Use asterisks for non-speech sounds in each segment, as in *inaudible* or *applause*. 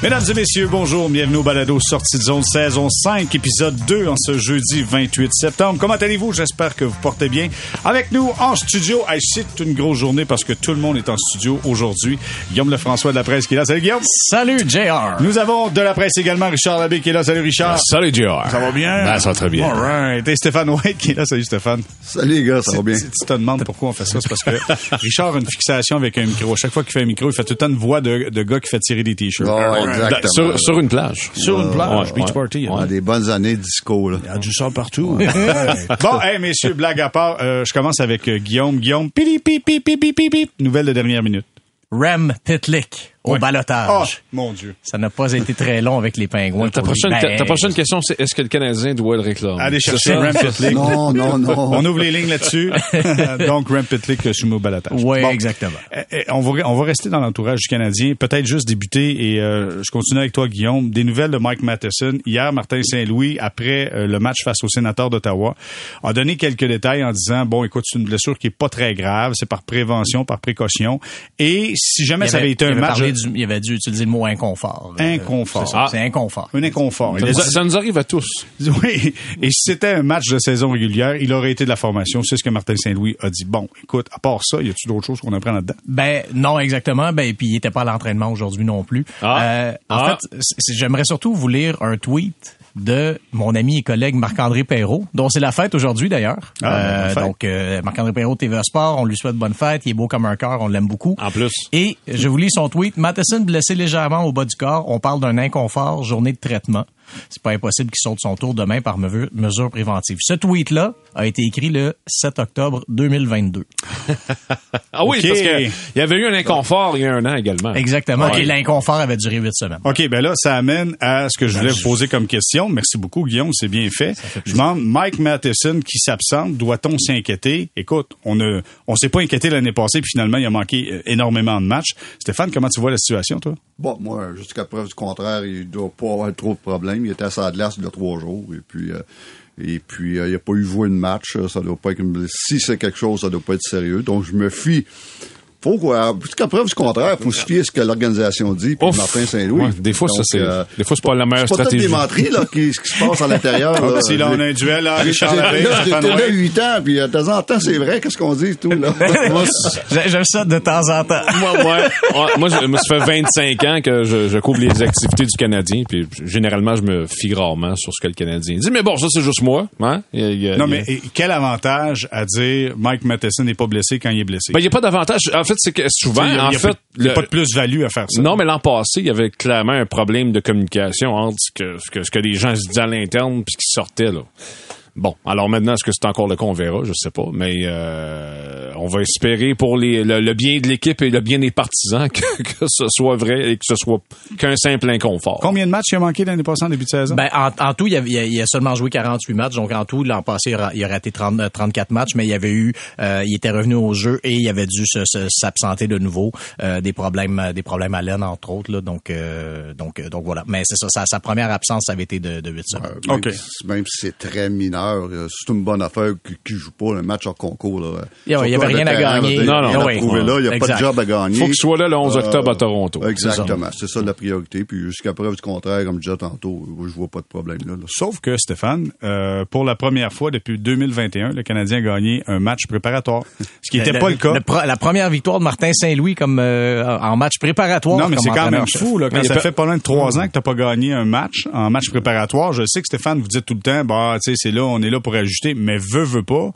Mesdames et messieurs, bonjour, bienvenue au Balado Sortie de zone saison 5, épisode 2 en ce jeudi 28 septembre. Comment allez-vous? J'espère que vous portez bien. Avec nous en studio, hey, c'est une grosse journée parce que tout le monde est en studio aujourd'hui. Guillaume Lefrançois de la presse qui est là. Salut Guillaume. Salut JR. Nous avons de la presse également Richard Labbé qui est là. Salut Richard. Salut JR. Ça va bien? Ben, ça va très bien. All right. Et Stéphane White qui est là. Salut Stéphane. Salut les gars, ça va bien. Si tu te demandes pourquoi on fait ça, c'est parce que Richard a une fixation avec un micro. Chaque fois qu'il fait un micro, il fait tout le temps une voix de, de gars qui fait tirer des t-shirts. Ouais, exactement. Sur, sur une plage. Sur une plage, Ouais, beach ouais. party. hein. On a des bonnes années de disco, là. Il y a du sang partout. *laughs* bon, hey, messieurs, blague à part, euh, je commence avec euh, Guillaume. Guillaume, pili, pi, pi, pi, pi, pi, pi. nouvelle de dernière minute. Rem Pitlick au balotage. Oh, mon Dieu. Ça n'a pas été très long avec les pingouins. Ta prochaine, Ben, ta prochaine question, c'est est-ce que le Canadien doit le réclamer? Allez chercher ça? Rem Pitlick. Non, non, non. *laughs* On ouvre les lignes là-dessus. Donc, Rem Pitlick euh, soumis au balotage. Oui, Bon. exactement. Euh, euh, on, va, on va rester dans l'entourage du Canadien. Peut-être juste débuter et euh, je continue avec toi, Guillaume. Des nouvelles de Mike Matheson. Hier, Martin Saint-Louis, après euh, le match face au sénateur d'Ottawa, a donné quelques détails en disant, bon, écoute, c'est une blessure qui est pas très grave. C'est par prévention, par précaution. Et si jamais ça avait été un match... du- il avait dû utiliser le mot inconfort. là. Inconfort. C'est ça, Ah. C'est inconfort. Un inconfort. A Ça, nous arrive à tous. *laughs* Oui, et si c'était un match de saison régulière, il aurait été de la formation. C'est ce que Martin Saint-Louis a dit. Bon, écoute, à part ça, y a-tu d'autres choses qu'on apprend là-dedans? Ben non exactement. Ben puis il était pas à l'entraînement aujourd'hui non plus. Ah. Euh, en Ah. fait, j'aimerais surtout vous lire un tweet de mon ami et collègue Marc-André Perrault, dont c'est la fête aujourd'hui d'ailleurs. Ah, bonne fête. donc euh, Marc-André Perrault TVA Sport, on lui souhaite bonne fête. Il est beau comme un cœur, on l'aime beaucoup. En plus. Et je vous lis son tweet. Matheson blessé légèrement au bas du corps. On parle d'un inconfort, journée de traitement. C'est pas impossible qu'il saute son tour demain par mesure, mesure préventive. Ce tweet-là a été écrit le 7 octobre 2022. *laughs* Ah oui, Ok. parce que il y avait eu un inconfort il y a un an également. Exactement. Ouais. Et l'inconfort avait duré huit semaines. OK, ben là, ça amène à ce que je voulais vous poser comme question. Merci beaucoup, Guillaume, c'est bien fait. Je demande, Mike Matheson qui s'absente, doit-on s'inquiéter? Écoute, on ne, on s'est pas inquiété l'année passée, puis finalement, il a manqué euh, énormément de matchs. Stéphane, comment tu vois la situation, toi? Bon, moi, jusqu'à preuve du contraire, il doit pas avoir trop de problèmes. Il était à sa glace il y a trois jours. Et puis, euh, et puis euh, il a pas eu joué de match. Ça doit pas être. Si c'est quelque chose, ça doit pas être sérieux. Donc, je me fie. Faut quoi, jusqu'à preuve du contraire, faut se fier à ce que l'organisation dit, puis Ouf. Martin Saint-Louis. Ouais, des fois, ça, Donc, c'est, euh, des fois, c'est pas la meilleure c'est pas toutes stratégie. menteries, là, qui, ce qui se passe à l'intérieur. *laughs* là. Si là, on a un duel, là, Richard Labbé, J'étais là, Stéphane j'étais là White. huit ans, puis euh, de temps en temps, c'est vrai, qu'est-ce qu'on dit, tout, là? *laughs* Moi, *laughs* J'aime ça de temps en temps. moi, ouais, ouais, moi, je- moi, ça fait 25 ans que je, je couvre les activités du Canadien, puis généralement, je me fie rarement sur ce que le Canadien dit. Mais bon, ça, c'est juste moi. Hein? Il il Non, il mais quel avantage à dire Mike Matheson n'est pas blessé quand il est blessé? Ben, il n'y a pas d'avantage. En fait, c'est que souvent, Il y a- en il y a fait, pas- il y a le- pas de plus-value à faire ça. Non, mais l'an passé, il y avait clairement un problème de communication entre ce que, ce que, ce que les gens se disaient à l'interne puis ce qui sortait, là. Bon, alors maintenant, est-ce que c'est encore le cas? On verra, je sais pas. Mais euh, on va espérer pour les, le, le bien de l'équipe et le bien des partisans *laughs* que, que ce soit vrai et que ce soit qu'un simple inconfort. Combien de matchs il a manqué l'année passée en début de saison? Ben, en, en tout, il, y avait- il a, il a seulement joué 48 matchs. Donc, en tout, l'an passé, il a, raté 30, euh, 34 matchs, mais il y avait eu, euh, il était revenu au jeu et il avait dû se- se- s'absenter de nouveau. Euh, des problèmes, euh, des problèmes à l'aine, entre autres, là. Donc, euh, donc, euh, donc voilà. Mais c'est ça, sa, sa première absence, ça avait été de, de 8 semaines. Même, OK. si- même si c'est très mineur, euh, c'est une bonne affaire qui, qui joue pas le match en concours. Là. Il y a- il y Surtout avait rien à gagner. là, Non, non. il Oui. il n'y a pas Exact. de job à gagner. Faut qu'il soit là le 11 Euh, octobre à Toronto. Exactement, c'est ça la priorité. Puis jusqu'à preuve du contraire, comme je disais tantôt, je vois pas de problème là. là. Sauf que, Stéphane, euh, pour la première fois depuis 2021, le Canadien a gagné un match préparatoire. Ce qui n'était pas le cas. pro- la première victoire de Martin Saint-Louis comme euh, en match préparatoire. Non, mais c'est quand même fou, là, quand il ça pas- fait pas loin de trois ans que t'as pas gagné un match en match préparatoire. Je sais que Stéphane, vous dites tout le temps, bah, tu sais, c'est là, on est là pour ajuster, mais veut, veut pas.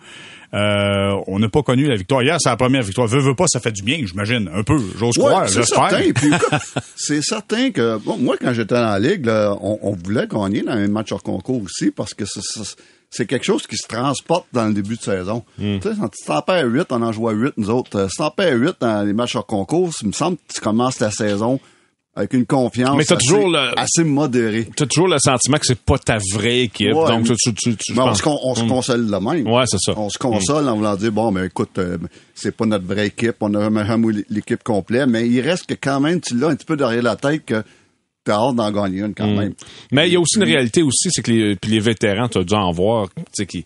Euh, on n'a pas connu la victoire. Hier, c'est la première victoire. Veut, veut pas, ça fait du bien, j'imagine, un peu. J'ose Ouais, croire, c'est j'espère. certain. *laughs* C'est certain que bon, moi, quand j'étais dans la ligue, là, on, on voulait gagner dans un match hors concours aussi parce que c'est- quelque chose qui se transporte dans le début de saison. Hmm. Tu sais, quand tu t'en perds 8, on en joue à 8, nous autres. Euh, Si t'en perds 8 dans les matchs hors concours, il me semble que tu commences la saison avec une confiance Mais assez, toujours le- assez modérée. T'as toujours le sentiment que c'est pas ta vraie équipe. Ouais, donc, tu, tu, tu, tu- Mais on, se, con- on se Mm. console de même. Ouais, c'est ça. On se console en voulant dire, bon, mais écoute, euh, c'est pas notre vraie équipe, on a vraiment eu l'équipe complète, mais il reste que quand même, tu l'as un petit peu derrière la tête que t'as hâte d'en gagner une quand même. Mais il y a aussi une réalité aussi, c'est que les, puis les vétérans, tu as dû en voir, tu sais, qui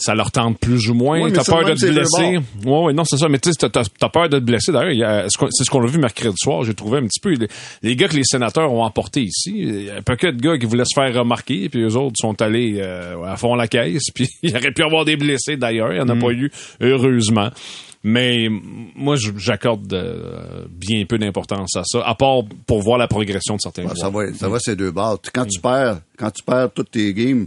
ça leur tente plus ou moins. Oui, t'as ça, peur de te blesser. Ouais, ouais, non, c'est ça. Mais tu sais, t'as, peur de te blesser. D'ailleurs, c'est ce qu'on- a vu mercredi soir. J'ai trouvé un petit peu les, les gars que les sénateurs ont emportés ici. Il y a un paquet de gars qui voulaient se faire remarquer, puis eux autres sont allés euh, à fond la caisse. *laughs* Puis il aurait pu y avoir des blessés d'ailleurs. Il n'y en a Mm. pas eu, heureusement. Mais moi, j'accorde euh, bien peu d'importance à ça, à part pour voir la progression de certains Ouais, ça joueurs. va, ça va ces deux barres. Quand tu perds, quand tu perds toutes tes games,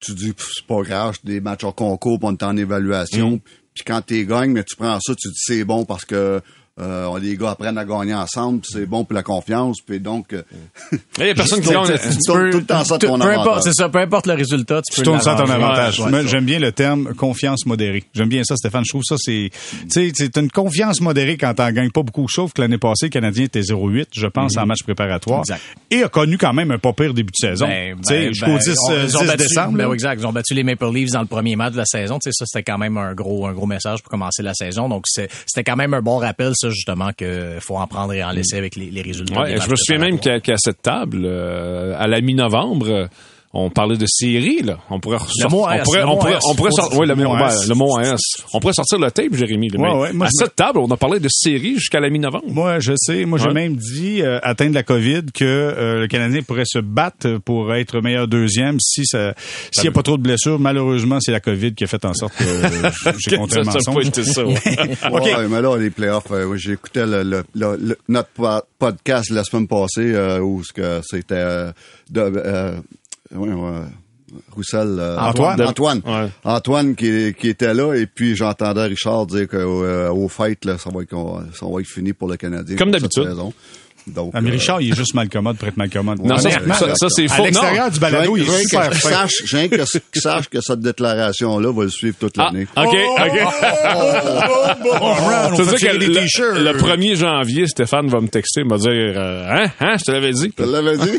tu dis c'est pas grave, c'est des matchs en concours, on est en évaluation. Puis quand tu gagnes, mais tu prends ça, tu dis c'est bon parce que euh, les gars apprennent à gagner ensemble, puis c'est bon pour la confiance, puis donc euh, Il y a personne *laughs* qui gagne. tu tournes tout le temps ça de Tout- ton peu importe, avantage. c'est ça, peu importe le résultat, tu Tu peux tournes ça à ton avantage. Ouais. J'aime bien le terme confiance modérée. J'aime bien ça, Stéphane. Je trouve ça, c'est, tu sais, c'est une confiance modérée quand t'en gagnes pas beaucoup. Sauf que l'année passée, le Canadien était 0-8, je pense, en match préparatoire. Exact. Et a connu quand même un pas pire début de saison. Ben, tu sais, ben, jusqu'au ben, 10, on- euh, ils ont 10 battu- décembre. ben oui, exact. Ils ont battu les Maple Leafs dans le premier match de la saison. Tu sais, ça, c'était quand même un gros, un gros message pour commencer la saison. Donc, c'était quand même un bon rappel, ça, justement, que faut en prendre et en laisser avec les, les résultats. Ouais, je me souviens même qu'à cette table, euh, à la mi-novembre, on parlait de série, là. On pourrait sortir, ouais, le, mot mot S. S. le mot S. On pourrait sortir le tape, Jérémy. là, Ouais, mais ouais, moi, à cette table, on a parlé de série jusqu'à la mi-novembre. Moi, je sais. Moi, j'ai même dit, euh, atteindre la COVID, que euh, le Canadien pourrait se battre pour être meilleur deuxième si ça, s'il n'y a pas trop de blessures. Malheureusement, c'est la COVID qui a fait en sorte que euh, *laughs* j'ai compté ça, ça pas ça. *laughs* ouais. OK. Ouais, mais là, les playoffs, euh, j'écoutais le, le, le- le- notre po- podcast la semaine passée euh, où ce que c'était euh, de euh, ouais, ouais, Roussel euh, Antoine. Antoine Ouais. Antoine qui, qui était là et puis j'entendais Richard dire qu'au euh, au fight là, ça va être ça va être fini pour le Canadien Comme d'habitude. Donc Ah, mais euh, Richard, il est juste mal commode pour être mal commode. Non, ça, ça, c'est à faux. l'extérieur Non. du balado, il est que super sache, veux que, que *laughs* sache que cette déclaration-là va le suivre toute Ah, l'année. OK, OK. On on fait veut dire tirer que des le, t-shirts. le 1er janvier, Stéphane va me texter, me dire euh, Hein? Hein? Je te l'avais dit. Je l'avais dit. *laughs*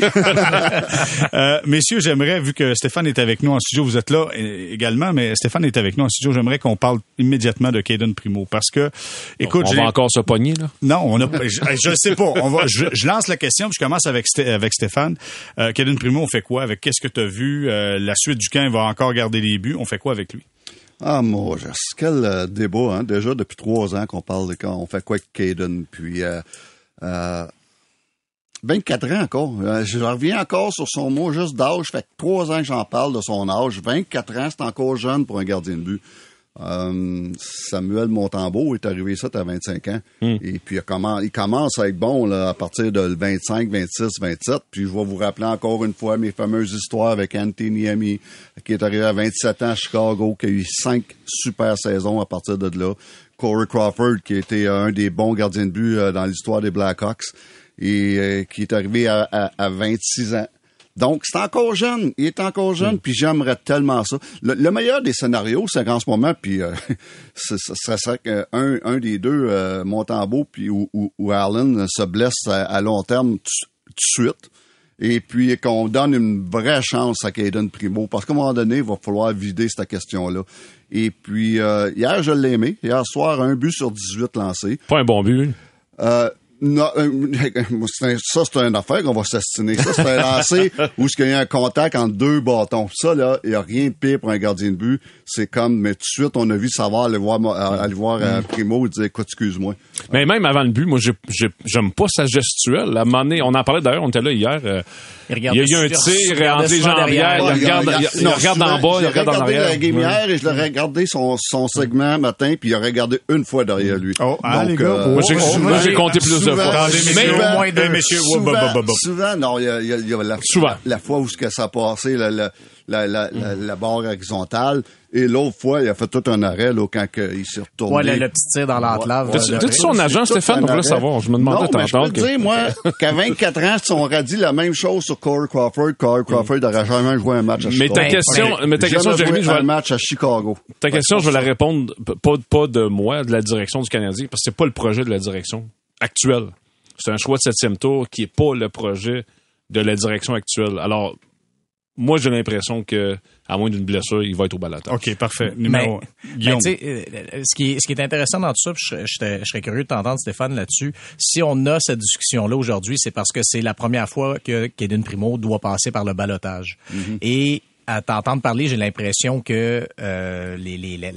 Euh, messieurs, j'aimerais, vu que Stéphane est avec nous en studio, vous êtes là également, mais Stéphane est avec nous en studio, j'aimerais qu'on parle immédiatement de Caden Primo. Parce que, écoute, on j'ai- va encore se pogner, là. Non, on a, je, je sais pas. On va, je, je lance la question, puis je commence avec, Sté- avec Stéphane. Euh, Primo, on fait quoi avec qu'est-ce que tu as vu? Euh, la suite du camp, il va encore garder les buts. On fait quoi avec lui? Ah, mon Dieu, quel euh, débat, hein? Déjà depuis trois ans qu'on parle de quand on fait quoi avec Caden, puis euh, euh, 24 ans encore. Je reviens encore sur son mot juste d'âge. Fait trois ans que j'en parle de son âge. 24 ans, c'est encore jeune pour un gardien de but. Euh, Samuel Montembeau est arrivé ça à 25 ans. Et puis il commence, il commence à être bon là, à partir de 25, 26, 27. Puis je vais vous rappeler encore une fois mes fameuses histoires avec Anthony Ami, qui est arrivé à 27 ans à Chicago, qui a eu cinq super saisons à partir de là. Corey Crawford, qui a été un des bons gardiens de but euh, dans l'histoire des Blackhawks et euh, qui est arrivé à, à- à 26 ans. Donc, c'est encore jeune. Il est encore jeune, puis j'aimerais tellement ça. Le, le meilleur des scénarios, c'est qu'en ce moment, puis euh, *laughs* ça serait qu'un un des deux, euh, Montembeau puis ou, ou, ou Allen, se blesse à, à long terme tout de suite. Et puis qu'on donne une vraie chance à Caden Primo. Parce qu'à un moment donné, il va falloir vider cette question-là. Et puis, euh, hier, je l'ai aimé. Hier soir, un but sur 18 lancés. Pas un bon but. Euh, non, euh, *laughs* c'est un- ça, c'est une affaire qu'on va s'astiner. Ça, c'est un *laughs* lancer où il y a un contact entre deux bâtons. Ça, là, il n'y a rien de pire pour un gardien de but. C'est comme, mais tout de suite, on a vu savoir aller voir, euh, aller voir euh, Primo et dire, écoute, excuse-moi. Mais même avant le but, moi, j'ai- j'ai- j'aime pas sa gestuelle. À un moment donné, on en parlait d'ailleurs, on était là hier. euh, Il il y a eu un tir entre les jambières. derrière. Il regarde, il- non, regarde en bas, il regarde en regardé arrière. la game Ouais. hier et je l'ai regardé son, son segment matin, puis il a regardé une fois derrière lui. Oh, ah, les gars, euh, Moi, j'ai moi, j'ai souvent- compté plus Mais- au moins deux. messieurs, souvent, bah, bah, bah, souvent, non, il y a, il y a- il y a la, Souvent. la fois où ce que ça a passé, la, la, la, la, la, la barre horizontale, et l'autre fois, il a fait tout un arrêt, là, quand il s'est retourné. Ouais, le, le petit tir dans l'entlave. Ouais, T'as-tu euh, son agent, Stéphane? voulait arrêt. savoir. Je me demandais non, mais je peux dire, moi, *laughs* qu'à 24 ans, si on aurait dit la même chose sur Corey Crawford, Corey Crawford n'aurait jamais joué un match à Mais Chicago. ta question, mais ta question, Jamais Jérémy, joué je vais, un match à Chicago. ta question, je vais la répondre pas, pas de moi, de la direction du Canadien, parce que c'est pas le projet de la direction actuelle. C'est un choix de septième tour qui est pas le projet de la direction actuelle. Alors, moi, j'ai l'impression que, à moins d'une blessure, il va être au balotage. OK, parfait. Mais, Numéro mais Guillaume. tu sais, euh, ce qui, est, ce qui est intéressant dans tout ça, je, serais- je serais- je serais curieux de t'entendre, Stéphane, là-dessus. Si on a cette discussion-là aujourd'hui, c'est parce que c'est la première fois que Kaden Primo doit passer par le balotage. Et à t'entendre parler, j'ai l'impression que euh, les, les, les,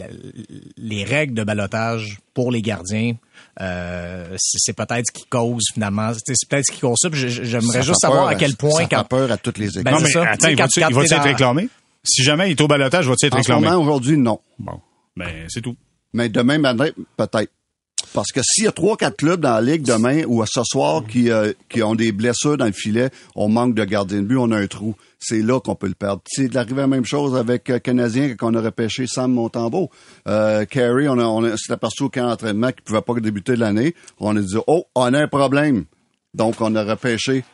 les règles de balotage pour les gardiens, euh, c'est peut-être ce qui cause finalement, c'est peut-être ce qui cause ça. J'aimerais juste savoir à quel point Ça quand fait peur à toutes les équipes. Ben, Non, c'est mais ça. attends, Tu sais, il va-tu t'es être réclamé? Si jamais il est au balotage, va-tu être en réclamé? aujourd'hui, non. Bon, ben c'est tout. Mais demain peut-être. Parce que s'il y a trois, quatre clubs dans la ligue demain ou à ce soir qui, euh, qui ont des blessures dans le filet, on manque de gardien de but, on a un trou. C'est là qu'on peut le perdre. C'est arrivé la même chose avec euh, Canadien quand on a repêché Sam Montembeau. Euh, Carey, on, a, on a- s'est aperçu au camp d'entraînement qu'il pouvait pas débuter l'année. On a dit, oh, on a un problème. Donc, on a repêché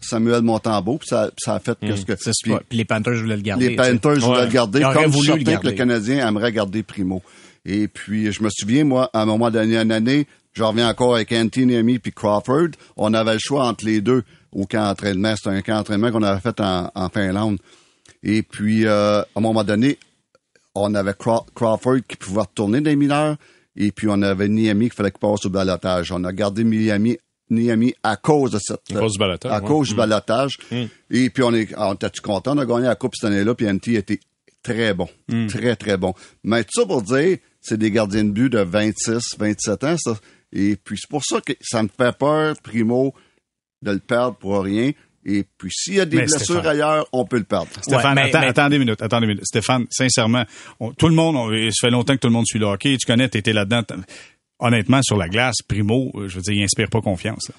Samuel Montembeau, puis ça, ça a fait que ce que... Puis les Panthers voulaient le garder. les. Panthers voulaient Ouais. le garder, comme voulu le que le garder. Canadien aimerait garder Primo. Et puis, je me souviens, moi, à un moment donné, une année, je reviens encore avec Anthony puis Crawford. On avait le choix entre les deux au camp d'entraînement. C'était un camp d'entraînement qu'on avait fait en, en Finlande. Et puis, euh, à un moment donné, on avait Craw- Crawford qui pouvait retourner des mineurs. Et puis, on avait Niami qui fallait qu'il passe au balotage. On a gardé Miami, Niami à cause de cette... À cause du balotage, À ouais. Mm. cause du balotage. Et puis, on est, on était content? On a gagné la Coupe cette année-là. Puis, NT était très bon. Mm. Très, très bon. Mais tout ça pour dire, c'est des gardiens de but de 26, 27 ans, ça. Et puis, c'est pour ça que ça me fait peur, Primo, de le perdre pour rien. Et puis, s'il y a des Mais blessures Stéphane. ailleurs, on peut le perdre. Stéphane, Ouais, mais- attends, mais- attendez une minute, attendez une minute. Stéphane, sincèrement, on- tout le monde, on- ça fait longtemps que tout le monde suit le hockey. Tu connais, t'étais là-dedans. Honnêtement, sur la glace, Primo, euh, je veux dire, il inspire pas confiance. là.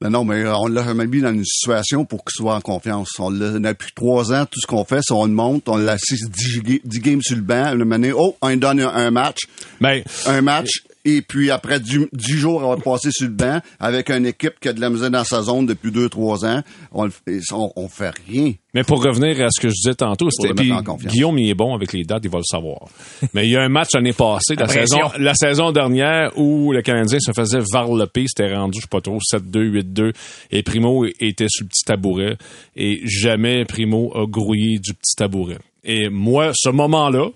Mais non, mais euh, on l'a jamais mis dans une situation pour qu'il soit en confiance. On l'a depuis trois ans, tout ce qu'on fait, c'est on le monte, on l'assiste 10, ga- 10 games sur le banc, le mener, oh, on lui donne un, match, Ben, un match, et puis après 10, 10 jours, on va passer sur le banc avec une équipe qui a de la misère dans sa zone depuis deux, trois ans. On, on, on fait rien. Mais pour revenir à ce que je disais tantôt, c'était. Guillaume il est bon avec les dates, il va le savoir. *laughs* Mais il y a un match l'année passée, la saison, la saison dernière où le Canadien se faisait varloper, c'était rendu je sais pas trop 7-2, 8-2 et Primo était sur le petit tabouret et jamais Primo a grouillé du petit tabouret. Et moi, ce moment-là,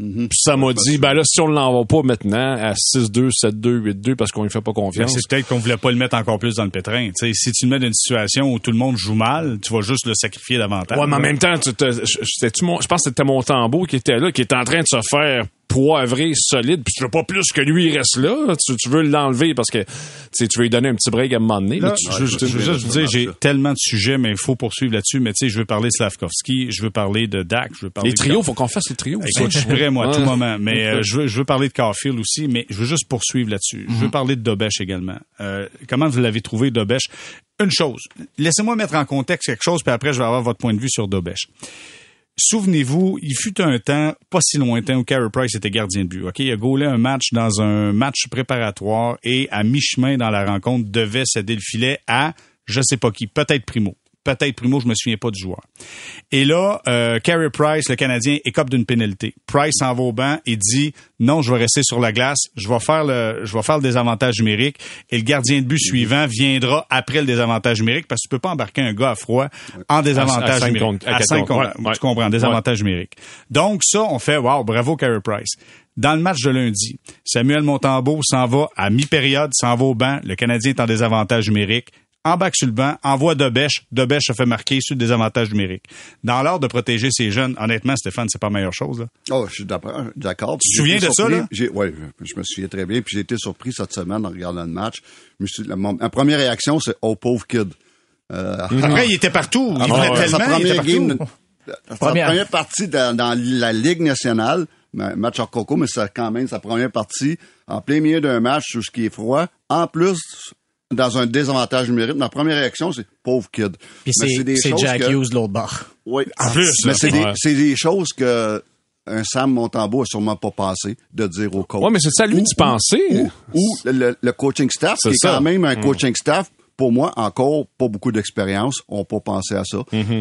Mhm. puis ça m'a dit, ben là, si on ne l'envoie pas maintenant à 6-2, 7-2, 8-2 parce qu'on lui fait pas Mais confiance. C'est peut-être qu'on voulait pas le mettre encore plus dans le pétrin. Tu sais, si tu le mets dans une situation où tout le monde joue mal, tu vas juste le sacrifier davantage. Ouais, mais en même temps, tu te- je- je pense que c'était mon tambour qui était là, qui était en train de se faire poivré, solide, puis tu veux pas plus que lui il reste là, tu, tu veux l'enlever parce que tu veux lui donner un petit break à un moment donné. Là, tu- je, veux juste vous dire, j'ai tellement de sujets, mais il faut poursuivre là-dessus. Mais tu sais, je veux parler de Slavkovski, je veux parler de Dak, je veux parler les de trios, faut qu'on fasse les trios. Écoute, je suis prêt, moi, à tout moment. Mais euh, je, veux, je veux parler de Carfield aussi, mais je veux juste poursuivre là-dessus. Je Mhm. veux parler de Dobesh également. Euh, comment vous l'avez trouvé, Dobesh? Une chose. Laissez-moi mettre en contexte quelque chose, puis après, je vais avoir votre point de vue sur Dobesh. Souvenez-vous, il fut un temps pas si lointain où Carey Price était gardien de but. Ok, il a gaulé un match dans un match préparatoire et à mi-chemin dans la rencontre devait céder le filet à je sais pas qui, peut-être Primo. Peut-être Primo, je me souviens pas du joueur. Et là, euh, Carey Price, le Canadien, écope d'une pénalité. Price s'en va au banc et dit non, je vais rester sur la glace, je vais faire le, je vais faire le désavantage numérique et le gardien de but suivant viendra après le désavantage numérique parce que tu peux pas embarquer un gars à froid en À- à désavantage numérique. à ouais, ouais. Tu comprends, désavantage numérique. Donc ça, on fait wow, bravo Carey Price. Dans le match de lundi, Samuel Montembeau s'en va à mi-période, s'en va au banc. Le Canadien est en désavantage numérique embarque sur le banc, envoie Debèche, Debèche se fait marquer sur le désavantage numérique. Dans l'ordre de protéger ces jeunes, honnêtement, Stéphane, c'est pas la meilleure chose. Là. Oh, je suis d'accord. Tu te souviens de ça, là? Oui, je me souviens très bien. Puis j'ai été surpris cette semaine en regardant le match. La, mon- ma première réaction, c'est « Oh, pauvre kid Euh, Après, il était partout. Il venait ouais. tellement, sa il était première partout. game, sa Première. première partie dans, dans la Ligue nationale, ma- match hors coco, mais c'est quand même sa première partie, en plein milieu d'un match sur ce qui est froid, en plus, dans un désavantage numérique. Ma première réaction, c'est pauvre kid. Puis c'est des c'est choses Jack que- Hughes de l'autre bord. Oui. En plus, Mais c'est des, Ouais. des choses que un Sam Montembeau a sûrement pas pensé de dire au coach. Ouais, mais c'est ça lui Ou- penser. Ou, ou le, le- le coaching staff, C'est qui est ça. quand même un Mm. coaching staff, pour moi, encore pas beaucoup d'expérience, on pas pensé à ça.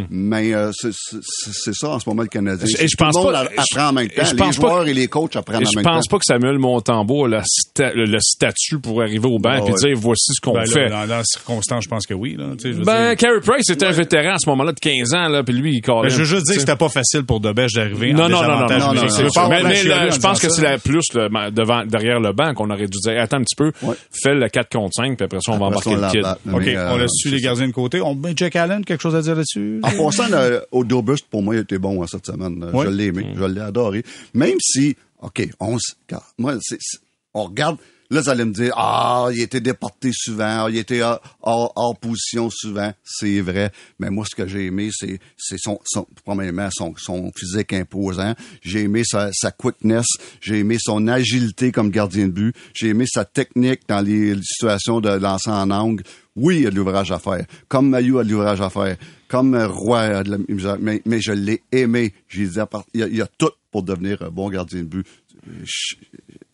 Mais euh, c'est ça en ce moment le Canadien. Et je Tout pense le monde pas- apprend en même et temps. je Les pense pas joueurs que- et les coachs apprennent en je même pense temps. pas que Samuel Montembeau a la sta- le, le statut pour arriver au banc Ah et ouais. dire voici ce qu'on Ben là, fait. dans, dans les circonstances, je pense que oui. Là, je veux Ben, dire. Carey Price était un vétéran à ce moment-là de 15 ans, là, puis lui, il collait. Ben, je veux juste dire que c'était pas facile pour Debèche d'arriver Non, en non, non, non, Je pas mais, la je pense que c'est la plus devant, derrière le banc qu'on aurait dû dire attends un petit peu, fais le 4 contre 5, puis après ça, on va embarquer le kid. OK, Mais, euh, on laisse dessus les gardiens de côté. On met Jack Allen, quelque chose à dire là-dessus? En passant, Odobust, pour moi, il était bon hein, cette semaine. Oui. Je l'ai aimé, je l'ai adoré. Même si, OK, on, s- car- moi, c'est- on regarde, là, vous allez me dire, ah, il était déporté souvent, ah, il était hors, hors- hors position souvent. C'est vrai. Mais moi, ce que j'ai aimé, c'est, c'est son, son, premièrement, son, son physique imposant. J'ai aimé sa, sa quickness. J'ai aimé son agilité comme gardien de but. J'ai aimé sa technique dans les situations de lancer en angle. Oui, il y a de l'ouvrage à faire. Comme Mayu a de l'ouvrage à faire. Comme euh, Roy a de la misère. Mais, mais je l'ai aimé. J'ai dit, il y, a, il y a tout pour devenir un bon gardien de but. Je-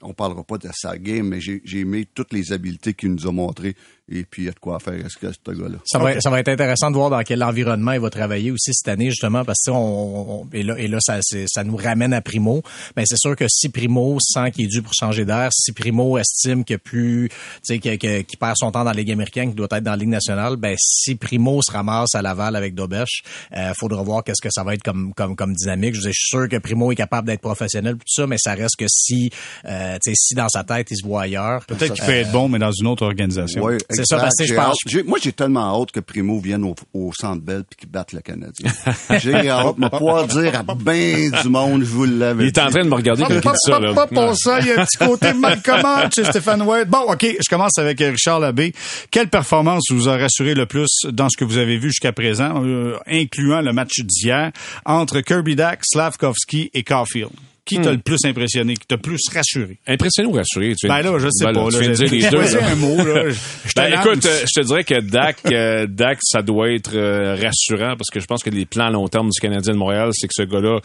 on parlera pas de sa game, mais j'ai j'ai aimé toutes les habiletés qu'il nous a montrées. Et puis, il y a de quoi faire ce, ce gars-là? Ça va, ça va être intéressant de voir dans quel environnement il va travailler aussi cette année, justement, parce que on, on- et là, et là ça, c'est- ça nous ramène à Primo. Mais c'est sûr que si Primo sent qu'il est dû pour changer d'air, si Primo estime que plus, tu sais, qu'il perd son temps dans la Ligue américaine, qu'il doit être dans la Ligue nationale, ben si Primo se ramasse à Laval avec Dobesch, euh, faudra voir qu'est-ce que ça va être comme comme comme dynamique. Je, veux dire, je suis sûr que Primo est capable d'être professionnel tout ça, mais ça reste que si, euh, tu sais, si dans sa tête il se voit ailleurs, Peut-être qu'il peut être bon, mais dans une autre organisation. Ouais, C'est ça, parce que je pense- moi, j'ai tellement hâte que Primo vienne au, au Centre Bell puis qu'il batte le Canadien. *laughs* j'ai hâte de pouvoir dire à ben du monde, je vous l'avais Il est en train de me regarder quand il dit ça. Là. Pour ça, il y a un petit côté Malcolm chez Stéphane White. Bon, OK, je commence avec Richard Labbé. Quelle performance vous a rassuré le plus dans ce que vous avez vu jusqu'à présent, euh, incluant le match d'hier, entre Kirby Dack, Slavkovski et Caulfield? Qui t'a le plus impressionné, qui t'a le plus rassuré? Impressionné ou rassuré? Tu Ben là, je sais Ben pas. tu là, viens de dire les *laughs* deux. un mot, là. Je- *laughs* Ben, écoute, euh, je te dirais que Dak, euh, Dak, ça doit être euh, rassurant parce que je pense que les plans à long terme du Canadien de Montréal, c'est que ce gars-là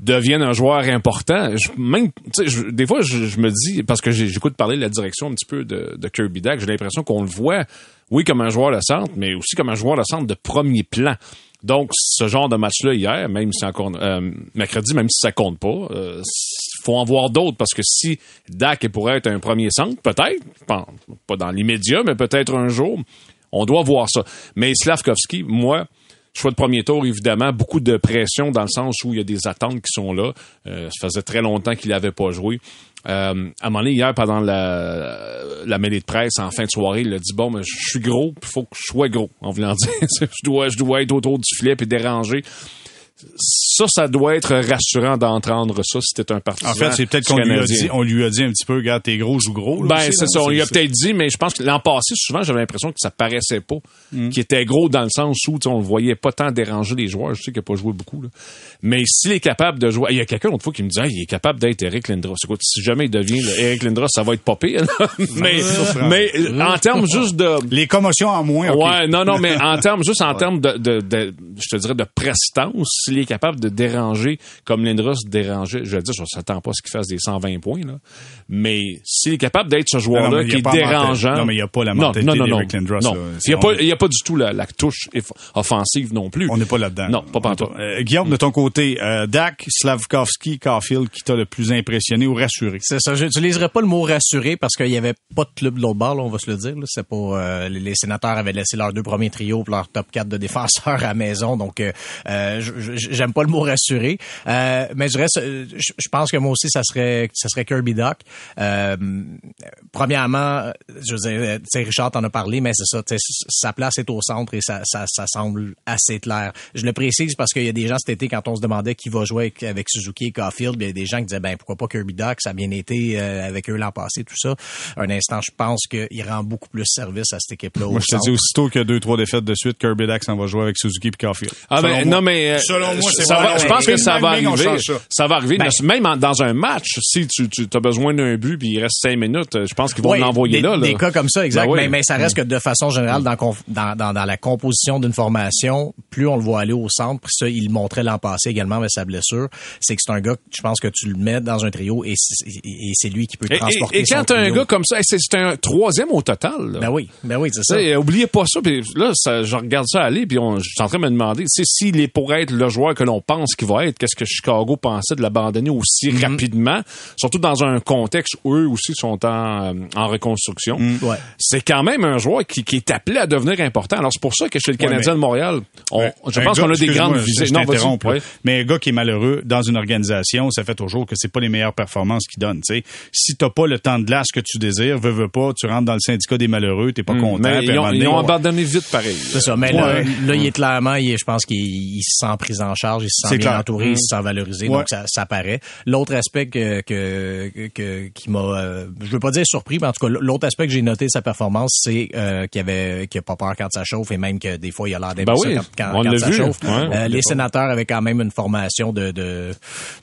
devienne un joueur important. Je- même, je- des fois, je, je me dis parce que j'écoute parler de la direction un petit peu de, de Kirby Dak, j'ai l'impression qu'on le voit, oui, comme un joueur de centre, mais aussi comme un joueur de centre de premier plan. Donc, ce genre de match-là hier, même si encore euh, mercredi, même si ça compte pas, euh, faut en voir d'autres parce que si Dak pourrait être un premier centre, peut-être, pas, pas dans l'immédiat, mais peut-être un jour, on doit voir ça. Mais Slavkovski, moi, choix de premier tour, évidemment, beaucoup de pression dans le sens où il y a des attentes qui sont là. Euh, ça faisait très longtemps qu'il n'avait pas joué. Euh, à un moment donné, hier, pendant la, la mêlée de presse, en fin de soirée, il a dit, bon, mais je suis gros, il faut que je sois gros, en voulant *laughs* dire, je dois, je dois être autour du filet et déranger. Ça, ça doit être rassurant d'entendre ça si t'es un partisan. En fait, c'est peut-être qu'on lui a dit, on lui a dit un petit peu, regarde, t'es gros, joue gros. là, Ben, c'est ça. On lui a peut-être dit, mais je pense que l'an passé, souvent, j'avais l'impression que ça paraissait pas. Qu'il était gros dans le sens où, on le voyait pas tant déranger les joueurs. Je sais qu'il a pas joué beaucoup, là. Mais s'il est capable de jouer, il y a quelqu'un l'autre fois qui me disait, il est capable d'être Eric Lindros. Écoute, si jamais il devient le Eric Lindros, ça va être pas pire, là. *laughs* mais, mais, euh, en termes juste de, *laughs* Les commotions en moins, OK. Ouais, non, non, mais en termes, juste en *laughs* termes de, de, de- je te dirais, de prestance, s'il est capable de déranger comme Lindros dérangeait, je veux dire, je s'attends pas à ce qu'il fasse des 120 points, là. Mais s'il est capable d'être ce Non, joueur-là qui est dérangeant. non, mais il y a pas la Non, mentalité non, non, non. d'Eric Lindros, Non. là. Il y a On- pas, il y a pas du tout la, la touche offensive non plus. On n'est pas là-dedans. Non, pas pantoute. Euh, Guillaume, de ton côté, euh, Dak, Slavkovski, Caulfield, qui t'a le plus impressionné ou rassuré? C'est ça. J'utiliserai pas le mot rassuré parce qu'il y avait pas de club de l'autre bord, là, on va se le dire. C'est pas euh, les, sénateurs avaient laissé leurs deux premiers trios pour leur top 4 de défenseurs à la maison. Donc euh, euh, je- je- j'aime pas le mot rassuré. Euh, mais je reste je, je pense que moi aussi ça serait ça serait Kirby Doc. Euh, premièrement, je veux dire, tu sais, Richard t'en a parlé, mais c'est ça, tu sais, sa place est au centre et ça, ça, ça semble assez clair. Je le précise parce qu'il y a des gens cet été, quand on se demandait qui va jouer avec, avec Suzuki et Caulfield, il y a des gens qui disaient, ben pourquoi pas Kirby Doc, ça a bien été euh, avec eux l'an passé, tout ça. Un instant, je pense qu'il rend beaucoup plus service à cette équipe-là. Moi, je te dis aussitôt qu'il y a deux, trois défaites de suite, Kirby Dak s'en va jouer avec Suzuki et Caulfield. Ah ben moi. non mais euh, Selon moi, c'est ça pas va, long. je pense Ping, que ça va arriver. ça. Va arriver Ben. même dans un match si tu, tu as besoin d'un but puis il reste cinq minutes, je pense qu'ils vont l'envoyer là. Des cas comme ça, exact. Ben oui. mais, mais ça reste que de façon générale, dans, conf- dans, dans, dans la composition d'une formation, plus on le voit aller au centre, puis ça, il le montrait l'an passé également avec sa blessure, c'est que c'est un gars que je pense que tu le mets dans un trio et c'est et c'est lui qui peut Et, transporter et- et quand t'as un gars comme ça, c'est un troisième au total. là. Ben oui, ben oui, c'est ça. oubliez pas ça. Puis là, ça, je regarde ça aller, puis on- je suis en train de me demander s'il est pour être le joueur que l'on pense qu'il va être. Qu'est-ce que Chicago pensait de l'abandonner aussi Mm-hmm. rapidement, surtout dans un contexte où eux aussi sont en, euh, en reconstruction. Mm. Ouais. C'est quand même un joueur qui, qui est appelé à devenir important. Alors c'est pour ça que chez le Canadien mais- de Montréal, on, Ouais. je pense gars- qu'on a des grandes visées. je Non, là. Mais un gars qui est malheureux dans une organisation, ça fait toujours que c'est pas les meilleures performances qu'il donne. tu sais. Si t'as pas le temps de glace que tu désires, veux, veux pas, tu rentres dans le syndicat des malheureux, t'es pas content. Hmm. Mais ils ont, ils abandonné vite pareil. C'est ça. Mais là, Ouais. là, il est clairement, il est- je pense qu'il il se sent pris en charge, il se sent bien clair. entouré, il se sent valorisé, Ouais. donc ça, ça paraît. L'autre aspect que, que, que- qui m'a, euh, je veux pas dire surpris, mais en tout cas, l'autre aspect que j'ai noté de sa performance, c'est euh, qu'il avait, qu'il a pas peur quand ça chauffe et même que des fois il a l'air d'aimer Ben oui, quand, quand, on quand l'a ça vu. chauffe. Ouais. Euh, les sénateurs avaient quand même une formation de de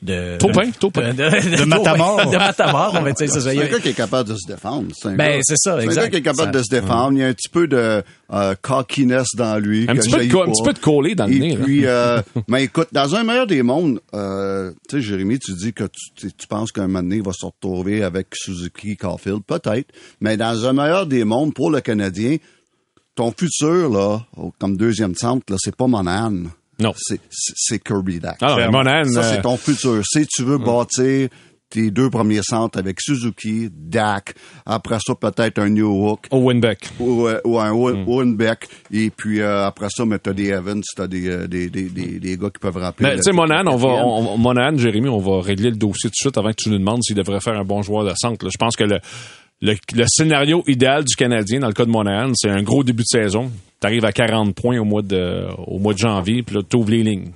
de Taupin, Taupin. de, de, *laughs* De Matamor. de Matamor, on va dire c'est ça. C'est Il y un a- gars qui est capable de se défendre. C'est un Ben, gars- c'est ça, C'est un exact. gars qui est capable Ça- de se défendre. Il y a un petit peu de euh, cockiness dans lui. Un petit, peu de, un pas. petit peu de collé dans le nez. puis, euh, *laughs* mais écoute, dans un meilleur des mondes, euh, tu sais, Jérémy, tu dis que tu, penses qu'un moment donné, il va se retrouver avec Suzuki Caulfield, peut-être. Mais dans un meilleur des mondes, pour le Canadien, ton futur, là, comme deuxième centre, là, c'est pas Monahan. Non. C'est, Kirby Dack. Ah Monahan, Ça, euh, c'est ton futur. Si tu veux bâtir tes deux premiers centres avec Suzuki, Dak, après ça, peut-être un New Hook, au Winbeck. ou, ou un Winbeck, et puis euh, après ça, mais t'as des Evans, t'as des, euh, des, des, des, des gars qui peuvent remplir. Mais tu sais, Monahan, on va, quatrième. on, Monahan, Jérémy, on va régler le dossier tout de suite avant que tu nous demandes s'il devrait faire un bon joueur de centre. Je pense que le, le, le scénario idéal du Canadien, dans le cas de Monahan, c'est un gros début de saison. T'arrives à 40 points au mois de, au mois de janvier, puis là, t'ouvres les lignes.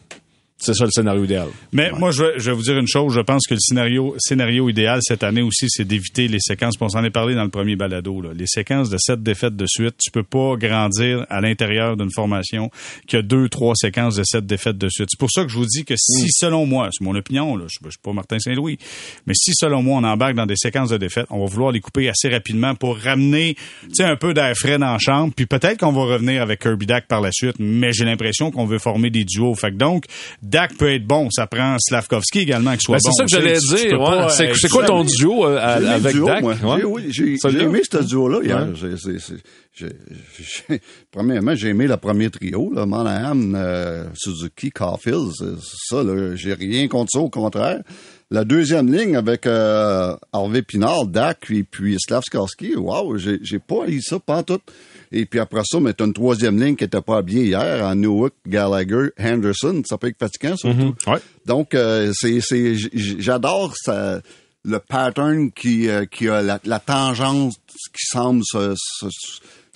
C'est ça le scénario idéal. Mais moi, je vais, je vais vous dire une chose. Je pense que le scénario, scénario idéal cette année aussi, c'est d'éviter les séquences. puis On s'en est parlé dans le premier balado. Là. Les séquences de sept défaites de suite. Tu peux pas grandir à l'intérieur d'une formation qui a deux, trois séquences de sept défaites de suite. C'est pour ça que je vous dis que si, selon moi, c'est mon opinion, là, je, je suis pas Martin Saint-Louis, mais si, selon moi, on embarque dans des séquences de défaites, on va vouloir les couper assez rapidement pour ramener, tu sais, un peu d'air frais dans la chambre. Puis peut-être qu'on va revenir avec Kirby Dak par la suite, mais j'ai l'impression qu'on veut former des duos. Fait que donc, Dak peut être bon. Ça prend Slavkovski également qui soit Ben, c'est bon. ça que j'allais dire. ouais. C'est euh, c'est quoi ton duo euh, avec duo, Dak? moi. Ouais. J'ai- oui, j'ai j'ai aimé ce duo-là hier. Ouais. C'est- c'est- premièrement, j'ai aimé le premier trio, là, Monahan, euh, Suzuki, Caulfield. C'est- Ça, là, j'ai rien contre ça, au contraire. La deuxième ligne avec euh, Harvey Pinard, Dak et puis Slavskarski, wow, j'ai j'ai pas eu ça, pas en tout. Et puis après ça, mais t'as une troisième ligne qui était pas habillée hier, en Newark, Gallagher, Henderson. Ça peut être fatigant, surtout. Ouais. Donc, euh, c'est, j'adore ça, le pattern qui, euh, qui a la, la tangente qui semble se, se,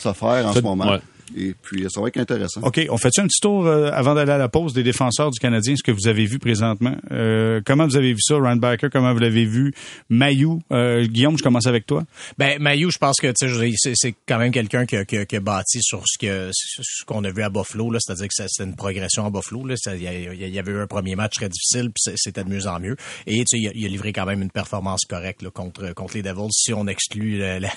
se faire en ce moment. ouais. Et puis, ça va être intéressant. OK, on fait un petit tour euh, avant d'aller à la pause des défenseurs du Canadien, ce que vous avez vu présentement? Euh, comment vous avez vu ça, Ryan Baker? Comment vous l'avez vu? Mayou, euh, Guillaume, je commence avec toi. Ben, Mayu, je pense que c'est, quand même quelqu'un qui a, qui a- qui a bâti sur ce que ce qu'on a vu à Buffalo, là, c'est-à-dire que c'était une progression à Buffalo. Il y, avait eu un premier match très difficile, puis c'était de mieux en mieux. Et tu sais, il a, il a livré quand même une performance correcte là, contre contre les Devils, si on exclut la-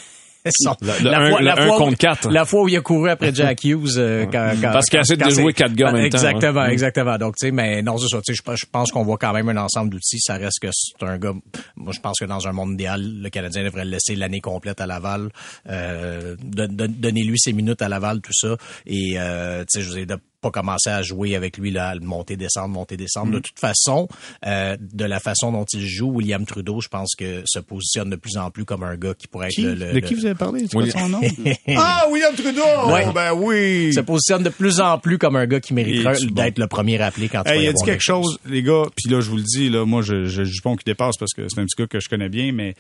son- Le- le un- le un fois où- contre quatre. La fois où il a couru après Jack Hughes. euh, quand, quand- Parce qu'il a essayé de jouer quatre gars en même temps, Exactement, ouais. exactement. Donc, tu sais, mais non, c'est ça. Tu sais, je, je pense qu'on voit quand même un ensemble d'outils. Ça reste que c'est un gars. Moi, je pense que dans un monde idéal, le Canadien devrait le laisser l'année complète à Laval. Euh, don- don- Donnez-lui ses minutes à Laval, tout ça. Et, euh, tu sais, je dire, de pas commencer à jouer avec lui, là, monter, descendre, monter, descendre. Mm. De toute façon, euh, de la façon dont il joue, William Trudeau, je pense que se positionne de plus en plus comme un gars qui pourrait être Qui? le, le- de le- qui vous avez parlé? Oui. son nom? *laughs* ah, William Trudeau! Ouais. Ben oui! se positionne de plus en plus comme un gars qui mériterait d'être le premier appelé quand Hey, il a dit quelque chose, les gars, puis là, je vous le dis, là, moi, je, je, je pense qu'il dépasse parce que c'est un petit gars que je connais bien, mais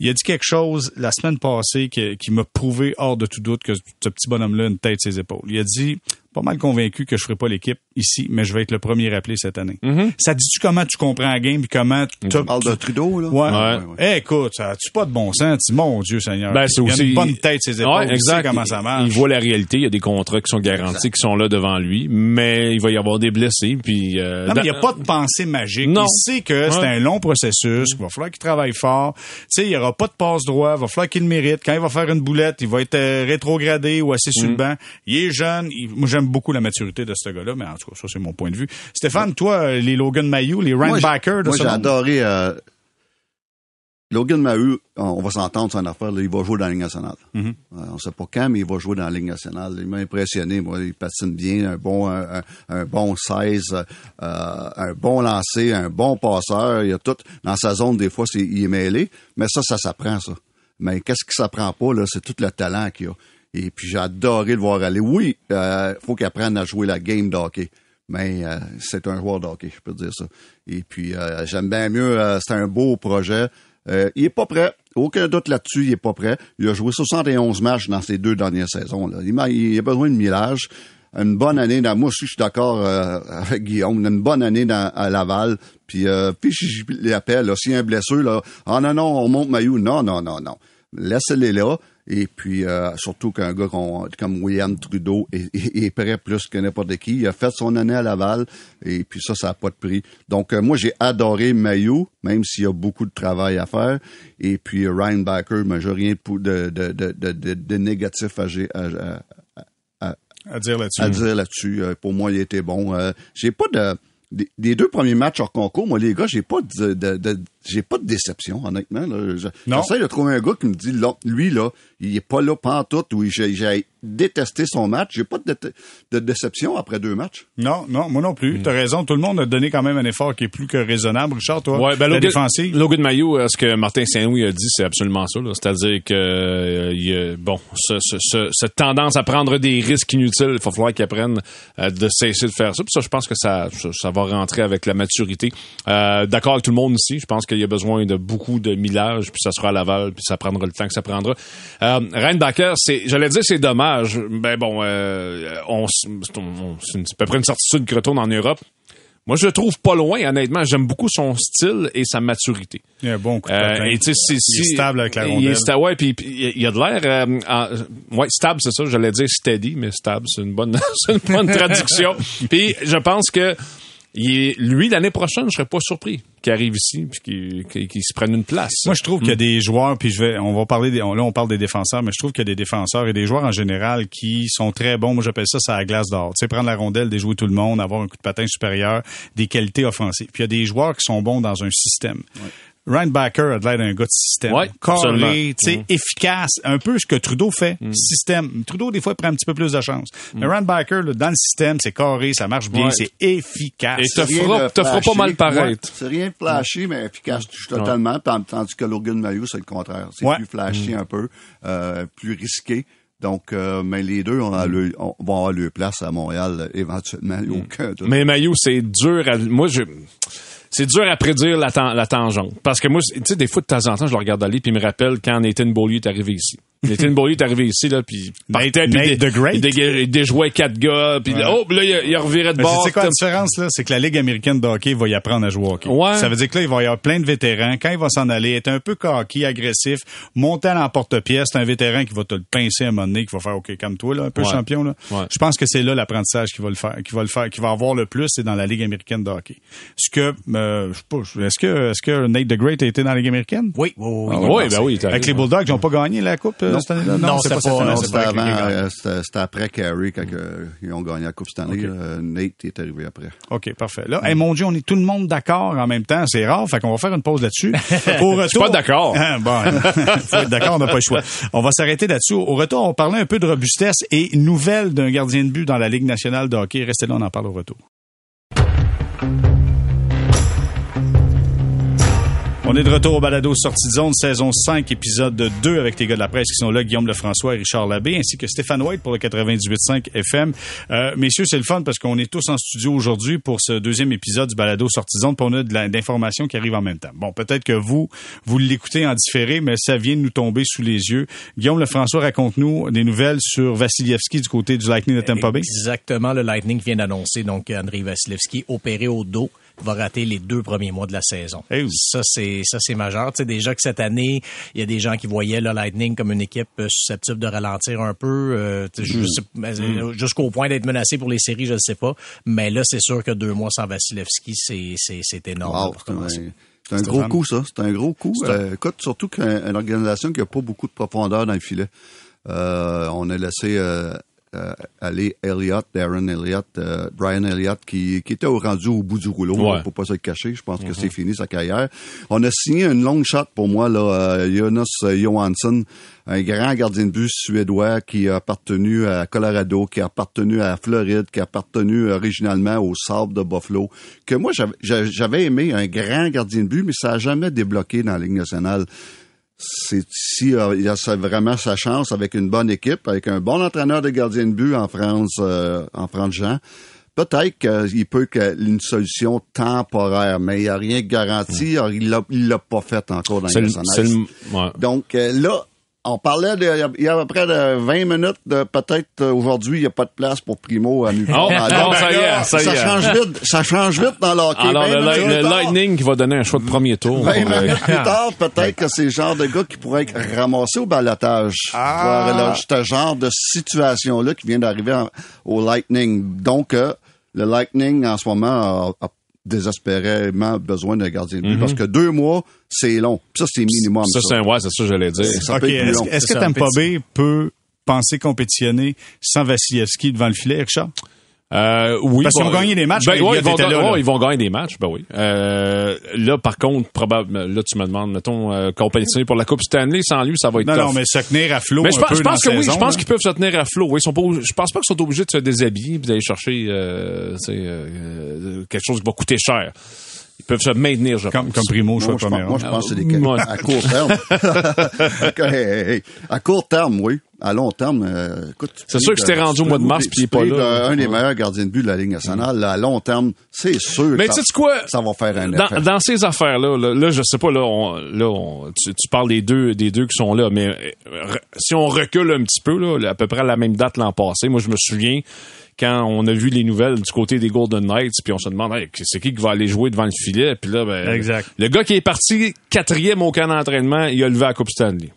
il a dit quelque chose la semaine passée qui, qui m'a prouvé hors de tout doute que ce petit bonhomme-là a une tête ses épaules. Il a dit, pas mal convaincu que je ferai pas l'équipe ici, mais je vais être le premier appelé cette année. Ça dit-tu comment tu comprends la game, puis comment tu... Tu parles de Trudeau, là? Ouais. Ouais. Eh, écoute, ça a-tu pas de bon sens? Tu- Mon Dieu Seigneur. Ben, c'est il a aussi- une bonne tête, ses épaules. Ouais, Il exact. sait comment ça marche. Il voit la réalité. Il y a des contrats qui sont garantis, qui sont là devant lui, mais il va y avoir des blessés. Puis euh, Non, mais il n'y a pas de pensée magique. Non. Il sait que c'est un long processus, qu'il va falloir qu'il travaille fort. Tu sais, il n'y aura pas de passe droit, il va falloir qu'il le mérite. Quand il va faire une boulette, il va être euh, rétrogradé ou assis Mm. sur le banc. Il est jeune. Il- moi, j'aime beaucoup la maturité de ce gars-là, mais en tout cas, ça, c'est mon point de vue. Stéphane, toi, les Logan Mayou, les Moi, Ryan j'ai- Backer de Moi, j'ai adoré euh, Logan Maheu, on va s'entendre sur une affaire, là, il va jouer dans la Ligue nationale. Mhm. Euh, on sait pas quand, mais il va jouer dans la Ligue nationale. Il m'a impressionné, moi, il patine bien, un bon un, un bon 16, euh, un bon lancer, un bon passeur, il y a tout dans sa zone des fois il est mêlé, mais ça ça s'apprend ça. Mais qu'est-ce qui s'apprend pas là, c'est tout le talent qu'il a. Et puis j'ai adoré le voir aller. Oui, euh, faut qu'il apprenne à jouer la game de hockey. Mais euh, c'est un joueur de hockey, je peux dire ça. Et puis euh, j'aime bien mieux, euh, c'est un beau projet. Il est pas prêt. Aucun doute là-dessus, il est pas prêt. Il a joué 71 matchs dans ces deux dernières saisons. Il, a, a besoin de millage. Une bonne année dans. Moi aussi, je suis d'accord avec Guillaume. Une bonne année à Laval. Puis, euh, puis je l'appelle. S'il y a un blessure, là, ah non, non, on monte Maillot. Non, non, non, non. Laissez-les là. Et puis, euh, surtout qu'un gars comme William Trudeau est, *laughs* est, est, prêt plus que n'importe qui. Il a fait son année à Laval. Et puis ça, ça n'a pas de prix. Donc, euh, moi, j'ai adoré Maillot, même s'il y a beaucoup de travail à faire. Et puis, Ryan Backer, mais j'ai rien de, de, de, de, de négatif à, à, à, à dire là-dessus. À dire là-dessus. Pour moi, il était bon. Euh, j'ai pas de des, des, deux premiers matchs hors concours, moi, les gars, j'ai pas de, de, de j'ai pas de déception, honnêtement. J'essaie de trouver un gars qui me dit, là, lui, là, il est pas là pantoute, ou j'ai détesté son match. J'ai pas de, de, déception après deux matchs. Non, non, moi non plus. Mm. T'as raison. Tout le monde a donné quand même un effort qui est plus que raisonnable. Richard, toi, ouais, ben, la Logan, défensive. Logan Maillot, ce que Martin Saint-Louis a dit, c'est absolument ça. C'est-à-dire que, euh, il bon, ce, ce, ce, cette tendance à prendre des risques inutiles, il va falloir qu'il apprenne euh, de cesser de faire ça. Puis ça, je pense que ça, ça, ça va rentrer avec la maturité. Euh, D'accord avec tout le monde ici. Je pense qu'il y a besoin de beaucoup de millage, puis ça sera à Laval, puis ça prendra le temps que ça prendra. Euh, Reinbacher, c'est, j'allais dire, c'est dommage. Ben bon, euh, on, c'est à peu près une certitude qu'il retourne en Europe. Moi, je le trouve pas loin, honnêtement. J'aime beaucoup son style et sa maturité. Il a un bon coup de euh, et il est stable avec la rondelle. Il est stable, ouais, puis, il a de l'air... Euh, en, ouais, stable, c'est ça. J'allais dire steady, mais stable, c'est une bonne, *laughs* c'est une bonne traduction. *laughs* puis je pense que il est, lui, l'année prochaine, je serais pas surpris qu'il arrive ici puis qu'il qu qu se prenne une place. Moi, je trouve qu'il y a des joueurs, puis je vais, on va parler, des, on, là, on parle des défenseurs, mais je trouve qu'il y a des défenseurs et des joueurs en général qui sont très bons. Moi, j'appelle ça, ça à la glace d'or. Tu sais, prendre la rondelle, déjouer tout le monde, avoir un coup de patin supérieur, des qualités offensives. Puis il y a des joueurs qui sont bons dans un système. Ryan Backer a l'air d'un gars de système. Ouais, Carré, tu sais, mmh. efficace. Un peu ce que Trudeau fait. Mmh. Système. Trudeau, des fois, il prend un petit peu plus de chance. Mmh. Mais Ryan Backer, là, dans le système, c'est carré, ça marche bien, ouais. c'est efficace. Et te fera, te fera pas mal paraître. C'est rien de flashy, mais efficace totalement. Tandis que Logan Mayo, c'est le contraire. C'est plus flashy un peu, euh, plus risqué. Donc, euh, mais les deux on a le, on, vont avoir leur place à Montréal éventuellement. Aucun mais Maillot, c'est dur. À, moi, je c'est dur à prédire la, la tangente. Parce que moi, tu sais, des fois, de temps en temps, je le regarde aller puis il me rappelle quand Nathan Beaulieu est arrivé ici. Nathan Beaulieu est arrivé ici, là, puis partait, puis the Great. Il, déjouait quatre gars, puis ouais. oh, là, il, il revirait de bord. C'est quoi la différence, là? C'est que la Ligue américaine de hockey va y apprendre à jouer au hockey. Ouais. Ça veut dire que là, il va y avoir plein de vétérans. Quand il va s'en aller, être un peu cocky, agressif, monter à l'emporte-pièce, c'est un vétéran qui va te le pincer à un moment donné, qui va faire, OK, calme-toi, là, un peu ouais. champion, là. Ouais. Je pense que c'est là l'apprentissage qui va le faire, qui va le faire, qui va avoir le plus, c'est dans la Ligue américaine de hockey. Ce que, euh, je sais pas, est-ce que, est-ce que Nate the Great a été dans la Ligue américaine? Oui, oui, oui. Ah, oui, ben oui. Avec les Bulldogs, ils n'ont pas gagné la Coupe non. cette? Non, c'était pas, c'était avant, c'était après Carey quand euh, ils ont gagné la Coupe cette année. Okay. Euh, Nate est arrivé après. OK, parfait. Là, mm. hey, mon Dieu, on est tout le monde d'accord en même temps. C'est rare, fait qu'on va faire une pause là-dessus. *laughs* Au retour, Je suis pas d'accord. *laughs* Ah, bon, *laughs* faut être d'accord, on n'a pas le choix. On va s'arrêter là-dessus. Au retour, on va parler un peu de robustesse et nouvelles d'un gardien de but dans la Ligue nationale de hockey. Restez là, on en parle au retour. On est de retour au balado Sortie de zone, saison 5, épisode 2 avec les gars de la presse qui sont là, Guillaume Lefrançois et Richard Labbé, ainsi que Stéphane White pour le 98.5 FM. Euh, messieurs, c'est le fun parce qu'on est tous en studio aujourd'hui pour ce deuxième épisode du balado Sortie de zone, puis on a de l'information qui arrive en même temps. Bon, peut-être que vous, vous l'écoutez en différé, mais ça vient de nous tomber sous les yeux. Guillaume Lefrançois, raconte-nous des nouvelles sur Vassilievski du côté du Lightning de Tampa Bay. Exactement, le Lightning vient d'annoncer donc Andrei Vassilievski opéré au dos va rater les deux premiers mois de la saison. Hey oui. Ça, c'est ça c'est majeur. Tu sais, déjà que cette année, il y a des gens qui voyaient le Lightning comme une équipe susceptible de ralentir un peu, euh, mm. mm. jusqu'au point d'être menacé pour les séries, je ne sais pas. Mais là, c'est sûr que deux mois sans Vasilevski, c'est énorme. Wow, c'est un gros coup, ça. C'est un gros coup. Euh, écoute, surtout qu'une organisation qui n'a pas beaucoup de profondeur dans le filet. Euh, on a laissé euh, aller Elliott, Darren Elliott, euh, Brian Elliott, qui, qui était au rendu au bout du rouleau. Ouais. Faut pas se le cacher. Je pense que c'est fini sa carrière. On a signé une longue shot pour moi, là, euh, Jonas Johansson, un grand gardien de but suédois qui a appartenu à Colorado, qui a appartenu à Floride, qui a appartenu originalement au Sable de Buffalo, que moi, j'avais- aimé un grand gardien de but, mais ça a jamais débloqué dans la Ligue nationale c'est si euh, il a vraiment sa chance avec une bonne équipe, avec un bon entraîneur de gardien de but en France, euh, en France Jean. Peut-être qu'il peut que une solution temporaire, mais il n'y a rien de garanti. Alors, Il l'a, pas fait encore dans le, le- ouais. Donc euh, là, on parlait de, il y a à peu près de 20 minutes de peut-être euh, aujourd'hui, il n'y a pas de place pour Primo à nous. Oh, bon, ça y est, ça y est. change vite, ça change vite dans l'hockey. Alors, 20 le, tard. Lightning qui va donner un choix de premier tour. 20 pour, euh, minutes plus tard, peut-être que c'est le genre de gars qui pourrait être ramassé au balotage. Ah. Voilà, C'est ce genre de situation-là qui vient d'arriver en- au Lightning. Donc, euh, le Lightning, en ce moment, a, a désespérément besoin d'un gardien de but parce que deux mois, c'est long. Puis ça, c'est minimum. ça, ça. c'est un- ouais, c'est ça que j'allais dire. Ça OK. peut être plus Est-ce que Tampa. Bay peut penser compétitionner sans Vasilevski devant le filet, Richard? Euh, oui, Parce qu'ils bon, ont gagné des matchs, Ben, ouais, ils, vont, ouais, ils gagner des matchs, ben oui. Euh, là, par contre, probablement, là, tu me demandes, mettons, euh, compétitionner pour la Coupe Stanley, sans lui, ça va être Non, tough. non, mais se tenir à flot Mais un je pense, peu je pense dans que oui, je pense qu'ils peuvent se tenir à flot. Oui, ils sont pas, je pense pas qu'ils sont obligés de se déshabiller et d'aller chercher euh, euh, euh, quelque chose qui va coûter cher. Ils peuvent se maintenir, je Comme, pense. comme Primo, Moi, choix je pense, premier. moi, je pense que c'est des Ouais. à court terme. *laughs* Hey, hey, hey. À court terme, oui. À long terme, euh, écoute. C'est sûr que c'était rendu au tu mois de mars, puis il est pas là. euh, Un des meilleurs gardiens de but de la Ligue nationale. À long terme, c'est sûr Mais que tu sais quoi? ça va faire un Dans, effet. dans ces affaires-là, là, là, je sais pas, là, on, là on- tu, tu parles des deux, des deux qui sont là, mais euh, re- si on recule un petit peu, là, à peu près à la même date l'an passé, moi je me souviens quand on a vu les nouvelles du côté des Golden Knights, puis on se demande hey, c'est qui qui va aller jouer devant le filet, puis là, ben, Exact. le gars qui est parti quatrième au camp d'entraînement, il a levé la Coupe Stanley.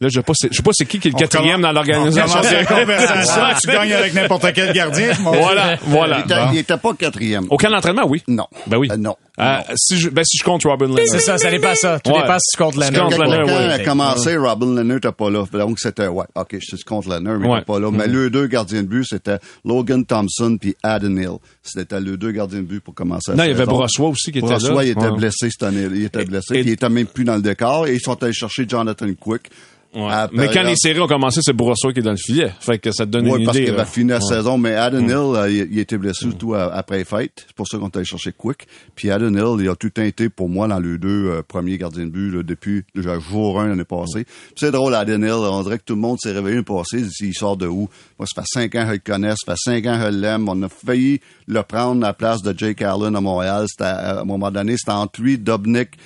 Là, je sais pas, je sais pas c'est qui qui est le On quatrième dans l'organisation. *laughs* tu gagnes avec n'importe quel gardien. Voilà, voilà. il, était, il était pas quatrième. Au camp d'entraînement, oui. Non. Ben oui. Euh, non. Euh, si je, ben si je compte Robin Leonard. C'est ça, ça dépend ça. Tout Ouais. dépend si tu comptes Si tu Quand, Leonard, quand ouais. a commencé, Robin Leonard n'était pas là. Donc, c'était, ouais, OK, je suis contre Leonard, mais il Ouais. pas là. Mais les deux gardiens de but, c'était Logan Thompson puis Adam Hill. C'était les deux gardiens de but pour commencer Non, il y avait. Brossois aussi qui était là. Brossois, il était Ouais. blessé cette année. Il était blessé. Et- il était même plus dans le décor. Et ils sont allés chercher Jonathan Quick. Ouais. Mais quand les séries ont commencé, c'est Brossois qui est dans le filet. Fait que ça te donne Oui, une parce idée. qu'il là. avait fini la Ouais. saison, mais Adam Hill, euh, il, il était blessé surtout à- après les fêtes. C'est pour ça qu'on est allé chercher Quick. Puis Adam Il a tout été pour moi dans les deux euh, premiers gardiens de but là, depuis le jour 1 l'année passée. C'est drôle, Adam Hill, on dirait que tout le monde s'est réveillé l'année passée. Il il sort de où? Moi, ça fait cinq ans que je le connais, ça fait cinq ans je l'aime. On a failli le prendre à la place de Jake Allen à Montréal. À, à un moment donné, c'était entre lui, Dobnik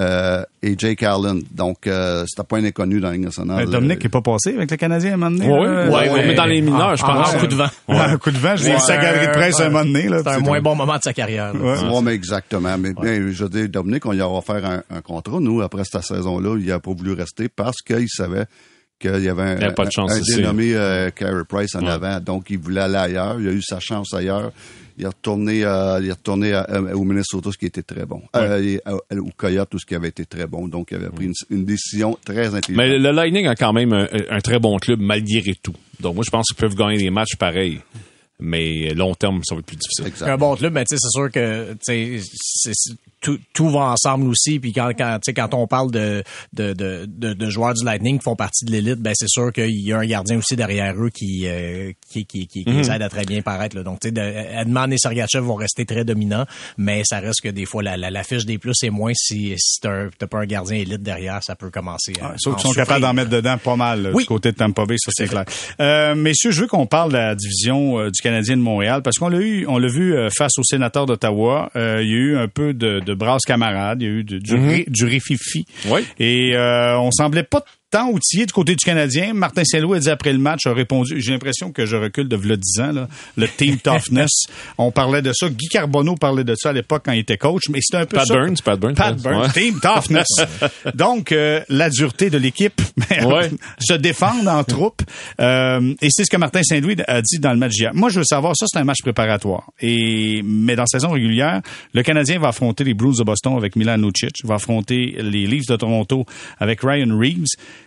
euh, et Jake Allen. Donc, euh, c'était pas un inconnu dans la Ligue nationale. Mais Dominique n'est pas passé avec le Canadien à un moment donné. Là? ouais, ouais. mais dans les mineurs, je En- pense. en coup de vent. Ouais, un coup de vent. Je l'ai sa galerie de presse Ouais. un moment donné. là, C'est un moins bon moment de sa carrière. là. Ouais. Mais exactement. Mais, mais je veux dire, Dominique, on y a offert un, un contrat. Nous, après cette saison-là, il n'a pas voulu rester parce qu'il savait qu'il y avait un, Il pas de chance un dénommé euh, Carey Price en Ouais. avant. Donc, il voulait aller ailleurs. Il a eu sa chance ailleurs. Il est retourné, euh, il est retourné à- euh, au Minnesota, ce qui était très bon. Euh, et, euh, au Coyote, tout ce qui avait été très bon. Donc, il avait pris une, une décision très intelligente. Mais le Lightning a quand même un, un très bon club malgré tout. Donc moi, je pense qu'ils peuvent gagner des matchs pareils. Mais long terme, ça va être plus difficile. Un bon club, mais tu sais, c'est sûr que tout, tout va ensemble aussi. Puis quand, quand, tu sais, quand on parle de, de, de, de, de joueurs du Lightning qui font partie de l'élite, ben c'est sûr qu'il y a un gardien aussi derrière eux qui euh, qui, qui, qui, qui les aide à très bien paraître. Là. Donc, tu sais, Edman et Sergachev vont rester très dominants, mais ça reste que des fois, la, la, la fiche des plus est moins si, si t'as pas un gardien élite derrière, ça peut commencer à. Sauf qu'ils sont capables d'en mettre dedans pas mal Oui. du côté de Tampa Bay, ça c'est clair. Euh, messieurs, je veux qu'on parle de la division euh, du Canadien de Montréal parce qu'on l'a eu, on l'a vu euh, face au sénateur d'Ottawa. Euh, il y a eu un peu de, de brasse camarade, il y a eu de- du, ré- du rififi. Oui. Et euh, on semblait pas tant outillé du côté du Canadien. Martin Saint-Louis a dit après le match, a répondu, j'ai l'impression que je recule de v'là 10 ans, là, le team *laughs* toughness. on parlait de ça. Guy Carbonneau parlait de ça à l'époque quand il était coach, mais c'était un peu Pat ça. Burns, Pat Burns, Pat. Burns, Ouais. team toughness. *laughs* Donc, euh, la dureté de l'équipe, *laughs* mais, Ouais. se défendre en troupe. Euh, et c'est ce que Martin Saint-Louis a dit dans le match d'hier. Moi, je veux savoir, ça, c'est un match préparatoire. Et, mais dans la saison régulière, le Canadien va affronter les Blues de Boston avec Milan Lucic, va affronter les Leafs de Toronto avec Ryan Reeves.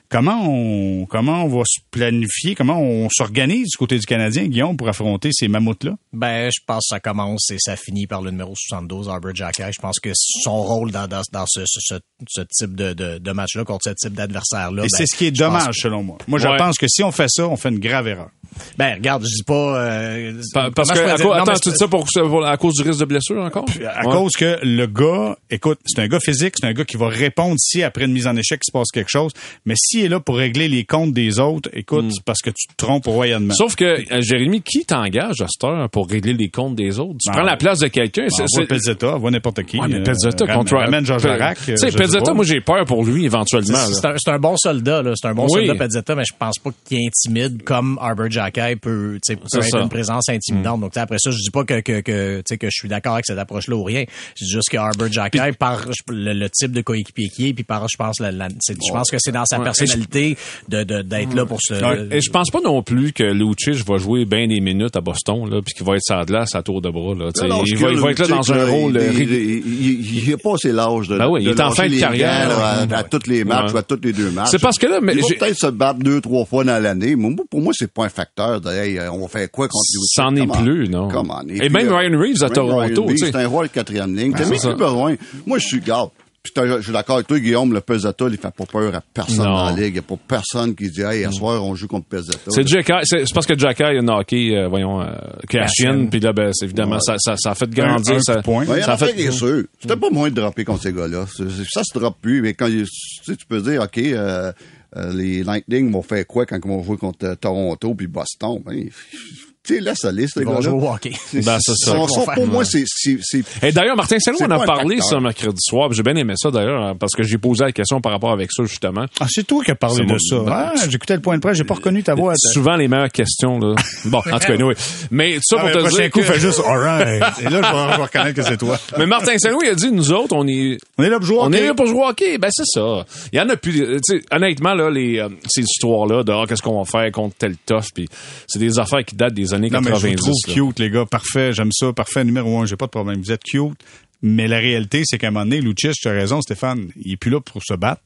Comment on comment on va se planifier, comment on s'organise du côté du Canadien, Guillaume, pour affronter ces mammouths-là? Ben, je pense que ça commence et ça finit par le numéro 72, Arbor Jackay. Je pense que son rôle dans, dans, dans ce, ce, ce, type de, de, de match-là, contre ce type d'adversaire-là. Et ben, c'est ce qui est dommage, selon moi. Moi, je Ouais. pense que si on fait ça, on fait une grave erreur. Ben, regarde, je dis pas... euh, Pa- Parce que, à dire- non, attends, tu dis ça pour, pour- à cause du risque de blessure encore? À Ouais. cause que le gars, écoute, c'est un gars physique, c'est un gars qui va répondre si après une mise en échec il se passe quelque chose. Mais s'il est là pour régler les comptes des autres, écoute, c'est parce que tu te trompes royalement. Sauf que, euh, Jérémy, qui t'engage à cette heure pour régler les comptes des autres? Tu Ah, prends la place de quelqu'un. c'est- on c'est- voit Pezzetta, on voit n'importe qui. Ouais, mais euh, Pezzetta contre ramène Georges Larac. Tu sais, Pezzetta, moi, j'ai peur pour lui éventuellement. C'est un, bon soldat, là. C'est un bon Oui. soldat, Pezzetta, mais je pense pas qu'il intimide comme Arbor Jackay peut, tu sais, peut C'est être ça. une présence intimidante. Donc, tu sais, après ça, je dis pas que, que, que, tu sais, que je suis d'accord avec cette approche-là ou rien. Je dis juste que Arbor Jackay, par le, le type de coéquipier qui est, puis par, je pense, la, la- je pense que c'est dans sa Ouais. personnalité de, de, d'être là pour se... Ouais. Et je pense pas non plus que Lucic va jouer bien des minutes à Boston, là, puis qu'il va être la glace à tour de bras. Là. Non, non, il, ce va, que il va être là dans un rôle. Il, il, il, il a pas assez l'âge de, Ben oui, il de est en fin de carrière. Ouais. à, à tous les matchs Ouais. ou à tous les deux matchs. C'est parce que là, mais il va peut-être se battre deux, trois fois dans l'année. Pour moi, c'est pas un facteur de hey, on va faire quoi contre Lucic? C'en est on. plus, non. Come on. Et puis, même euh, Ryan Reeves à même Toronto. C'est un de quatrième ligne. T'as même ça. plus besoin. Moi, je suis garde. Puis t'as- je suis d'accord avec toi, Guillaume, le Pezzetta, il fait pas peur à personne Non. dans la ligue. Il n'y a pas personne qui dit, hey, à soir, on joue contre Pezzetta. C'est Jacky- c'est parce que Jacky a knocké, euh, voyons, euh, Cashin, puis là, ben, c'est évidemment, ça, ça, ça a fait grandir. un coup ça, de poing. Ouais, il y en ça a fait, fait, bien sûr. C'était pas moins de dropper contre ces gars-là. Ça se droppe plus. Mais quand tu, sais, tu peux dire, OK, euh, euh, les Lightning vont faire quoi quand ils vont jouer contre euh, Toronto puis Boston? Ben, tu laisse aller, vont gars-là. jouer au hockey. *laughs* C'est- Ben, c'est ça. pour moi, c'est, Et d'ailleurs, Martin Saint-Louis C'est en a parlé ce mercredi soir. J'ai bien aimé ça d'ailleurs, hein, parce que j'ai posé la question par rapport avec ça, justement. Ah, c'est toi qui as parlé de ça. Ben, Ah, j'écoutais le point de presse, j'ai pas reconnu ta voix. Souvent les meilleures questions, là. *laughs* Bon, en tout cas, anyway. Mais ça Ah, pour mais te le prochain dire coup, que- fais juste alright. *laughs* Et là, je vais, reconnaître que c'est toi. Mais Martin Saint-Louis a dit, nous autres, on est, On est là pour jouer. au on est là pour jouer au hockey. Ben, c'est ça. Il y en a plus, honnêtement, là, les, euh, ces histoires-là de, ah, qu'est-ce qu'on va faire contre tel tough, puis c'est des affaires qui datent des années Non, mais je 90. vous trouve là. cute, les gars. Parfait. J'aime ça. Parfait. Numéro un. J'ai pas de problème. Vous êtes cute. Mais la réalité, c'est qu'à un moment donné, Lucic, tu as raison, Stéphane, il est plus là pour se battre.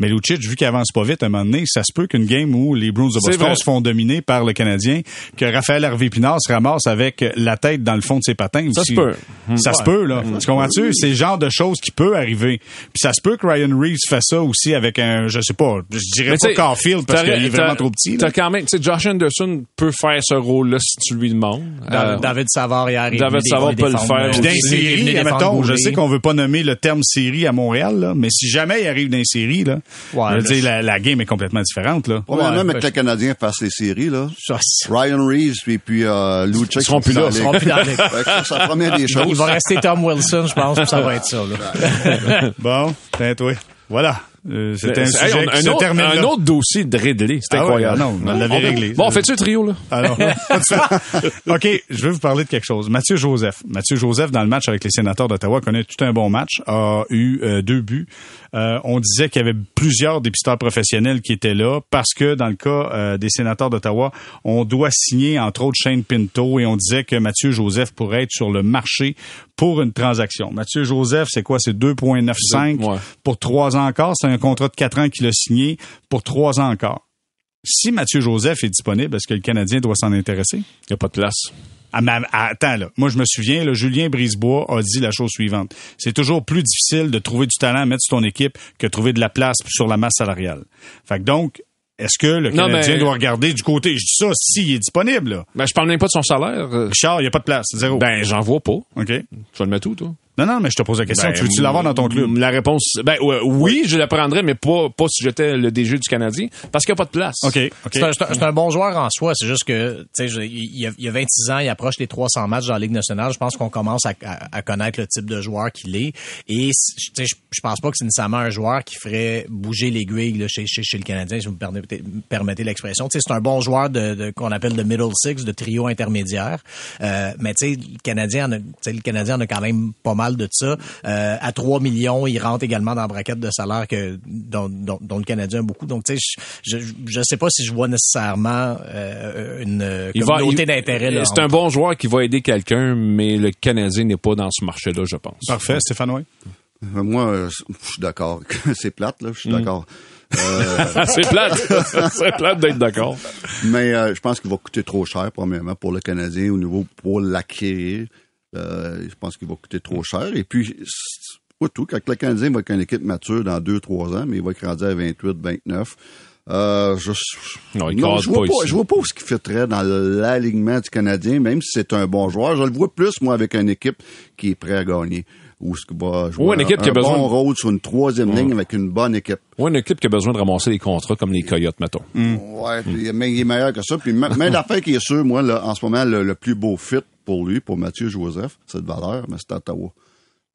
Mais Lucic, vu qu'il avance pas vite, à un moment donné, ça se peut qu'une game où les Bruins de Boston se font dominer par le Canadien, que Raphaël Harvey-Pinard se ramasse avec la tête dans le fond de ses patins. Ça se peut. Ça se peut, là. Tu comprends-tu? C'est le genre de choses qui peut arriver. Puis ça se peut que Ryan Reeves fasse ça aussi avec un, je sais pas, je dirais Mais pas t'sais, Caulfield parce qu'il est vraiment trop petit. là. T'as quand même, tu sais, Josh Anderson peut faire ce rôle-là si tu lui demandes. David, Euh, David Savard est David venu Savard peut le faire. Puis séries, défendre mettons, je sais qu'on veut pas nommer le terme série à Montréal, là, mais si jamais il arrive dans les séries, là, Ouais, je veux là, dire, la, la game est complètement différente. Là. Premièrement, Ouais, mais ben, que le Canadien fasse les séries, là. Ça, c'est- Ryan Reeves et puis euh, Lucic seront plus là, ils seront plus dans. Fait que *laughs* ça, c'est la première des Il va, choses. il va rester Tom Wilson, je pense, puis ça va être ça. Là. *laughs* Bon, tiens, toi. Voilà. Euh, C'était un Hey, sujet on a qui un, se autre, termine un là. autre dossier de Ridley. C'était Ah ouais, incroyable. ah non, on l'avait réglé. Bon, on fait-tu le trio, là? Alors, suite. *laughs* OK, je vais vous parler de quelque chose. Mathieu Joseph. Mathieu Joseph, dans le match avec les sénateurs d'Ottawa, connaît tout un bon match, a eu euh, deux buts. Euh, on disait qu'il y avait plusieurs dépisteurs professionnels qui étaient là parce que dans le cas euh, des sénateurs d'Ottawa, on doit signer entre autres Shane Pinto et on disait que Mathieu Joseph pourrait être sur le marché pour une transaction. Mathieu Joseph, c'est quoi? C'est 2,95 Ouais. pour trois ans encore. C'est un contrat de quatre ans qu'il a signé pour trois ans encore. Si Mathieu Joseph est disponible, est-ce que le Canadien doit s'en intéresser? Il n'y a pas de place. Attends, là. Moi, je me souviens, là, Julien Brisebois a dit la chose suivante. C'est toujours plus difficile de trouver du talent à mettre sur ton équipe que de trouver de la place sur la masse salariale. Fait que donc, est-ce que le Non, Canadien mais- doit regarder du côté, je dis ça, s'il est disponible, là. Ben, je parle même pas de son salaire. Richard, il n'y a pas de place. Zéro. Ben, j'en vois pas. OK. Tu vas le mettre où, toi? Non, non, mais je te pose la question. Ben, tu veux-tu l'avoir dans ton club? La réponse, ben, oui, je la prendrais, mais pas, pas si j'étais le DG du Canadien, parce qu'il n'y a pas de place. OK. OK. C'est un, bon joueur en soi. C'est juste que, tu sais, il y, a, il y a 26 ans, il approche les 300 matchs dans la Ligue nationale. Je pense qu'on commence à, à- à connaître le type de joueur qu'il est. Et, tu sais, je, pense pas que c'est nécessairement un joueur qui ferait bouger l'aiguille là, chez, chez, chez le Canadien, si vous me permettez, me permettez l'expression. Tu sais, c'est un bon joueur de, de- qu'on appelle de middle six, de trio intermédiaire. Euh, mais tu sais, le Canadien, en a, le Canadien en a quand même pas mal de ça. Euh, à 3 millions, il rentre également dans la braquette de salaire que dont, dont- dont le Canadien a beaucoup. Donc, tu sais, je, je, je sais pas si je vois nécessairement euh, une euh, Il communauté d'intérêt. là, C'est un bon joueur qui va aider quelqu'un, mais le Canadien n'est pas dans ce marché-là, je pense. Parfait, Stéphane, oui. Moi, je suis d'accord. *laughs* c'est plate, là. Je Mm. suis d'accord. *laughs* c'est plate. *laughs* c'est plate d'être d'accord. Mais euh, je pense qu'il va coûter trop cher, premièrement, pour le Canadien au niveau pour l'acquérir. Euh, je pense qu'il va coûter trop cher. Et puis, pas tout, quand le Canadien va être une équipe mature dans 2-3 ans, mais il va être rendu à 28, 29. Euh, je, non, il non, je, vois pas, pas, je vois pas ce qui fitterait dans l'alignement du Canadien, même si c'est un bon joueur. Je le vois plus, moi, avec une équipe qui est prête à gagner. Ou ce une équipe un, qui a un besoin bon rôle sur une troisième ligne avec une bonne équipe. Ou une équipe qui a besoin de ramasser les contrats comme les Coyotes, mettons. Ouais, puis, mais il est meilleur que ça. Puis même *laughs* l'affaire qui est sûr, moi, là, en ce moment, le, le plus beau fit pour lui, pour Mathieu Joseph, c'est de valeur, mais c'est Ottawa.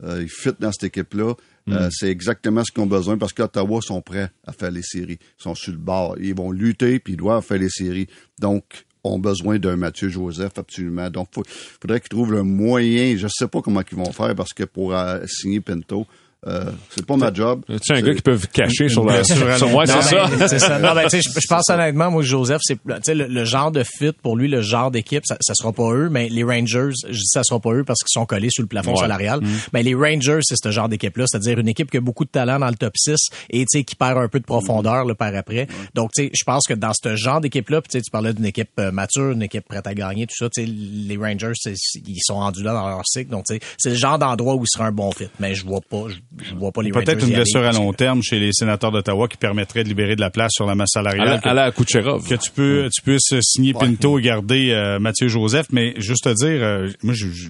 Euh, il fit dans cette équipe-là. Euh, c'est exactement ce qu'ils ont besoin parce qu'Ottawa sont prêts à faire les séries. Ils sont sur le bord. Ils vont lutter puis ils doivent faire les séries. Donc, ont besoin d'un Mathieu Joseph absolument. Donc, il faudrait qu'ils trouvent le moyen. Je sais pas comment ils vont faire parce que pour euh, signer Pinto, euh, c'est pas ma job. Tu un gars qui peut cacher sur la sur, ouais, c'est ça? c'est ça. Non, ben, tu sais, je, je pense honnêtement, moi, Joseph, c'est, tu sais, le, le, genre de fit pour lui, le genre d'équipe, ça, ça sera pas eux, mais les Rangers, je dis ça sera pas eux parce qu'ils sont collés sur le plafond Ouais. salarial. Mais les Rangers, c'est ce genre d'équipe-là, c'est-à-dire une équipe qui a beaucoup de talent dans le top 6 et, tu sais, qui perd un peu de profondeur, là, par après. Donc, tu sais, je pense que dans ce genre d'équipe-là, tu sais, tu parlais d'une équipe euh, mature, une équipe prête à gagner, tout ça, tu sais, les Rangers, c'est- ils sont rendus là dans leur cycle. Donc, tu sais, c'est le genre d'endroit où il sera un bon fit. Mais je vois pas, je vois pas les Rangers. Peut-être une aller blessure à que- long terme chez les sénateurs d'Ottawa qui permettrait de libérer de la place sur la masse À la, salariale. à la Kucherov. que tu peux tu puisses signer Pinto et garder euh, Mathieu Joseph mais juste te dire euh, moi je- je-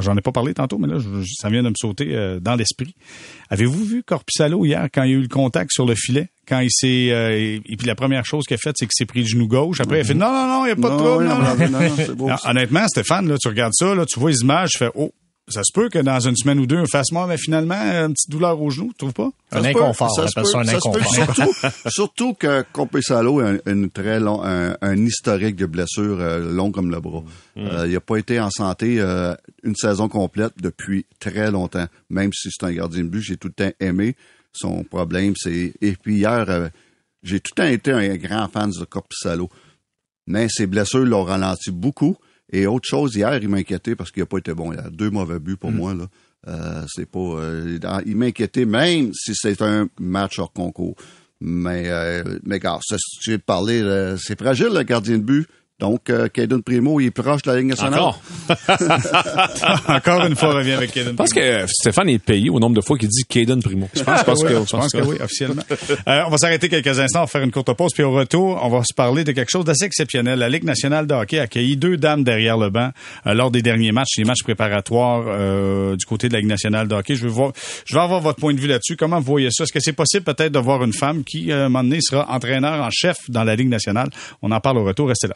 j'en ai pas parlé tantôt mais là ça vient de me sauter euh, dans l'esprit avez-vous vu Corpissalo hier quand il y a eu le contact sur le filet? Quand il s'est euh, et, et puis la première chose qu'il a faite c'est qu'il s'est pris le genou gauche après il a fait non non non il y a pas de Non, trouble oui, non, non, non. non, non, c'est beau, Non, *laughs* ça. honnêtement Stéphane là tu regardes ça là tu vois les images tu fais oh ça se peut que dans une semaine ou deux, on fasse moi, mais finalement, une petite douleur au genou, tu trouves pas? Un Ça inconfort, appelle peut, ça un se peut. inconfort. Surtout, *laughs* surtout que Compensalo a un, une très long, un, un historique de blessures euh, long comme le bras. Euh, il n'a pas été en santé euh, une saison complète depuis très longtemps. Même si c'est un gardien de but, j'ai tout le temps aimé. Son problème, c'est... Et puis hier, euh, j'ai tout le temps été un grand fan de Corpissalo. Mais ses blessures l'ont ralenti beaucoup. Et autre chose, hier, il m'a inquiété parce qu'il n'a pas été bon. Il a deux mauvais buts pour moi. Là. Euh, c'est pas. euh, il m'a inquiété même si c'est un match hors concours. Mais, euh, mais gars, ça, si tu veux parler, là, c'est fragile le gardien de but. Donc, euh, Caden Primo, il est proche de la ligne nationale. Encore. *laughs* Encore une fois, on revient avec Kevin. Je pense que euh, Stéphane est payé au nombre de fois qu'il dit Caden Primo. Je pense, je pense Oui, que, je pense que oui, officiellement. *laughs* Euh, on va s'arrêter quelques instants, on va faire une courte pause, puis au retour, on va se parler de quelque chose d'assez exceptionnel. La Ligue nationale de hockey a accueilli deux dames derrière le banc euh, lors des derniers matchs, les matchs préparatoires euh, du côté de la Ligue nationale de hockey. Je veux voir, je veux avoir votre point de vue là-dessus. Comment vous voyez ça? Est-ce que c'est possible peut-être de voir une femme qui, euh, à un moment donné, sera entraîneur en chef dans la Ligue nationale? On en parle au retour, restez là.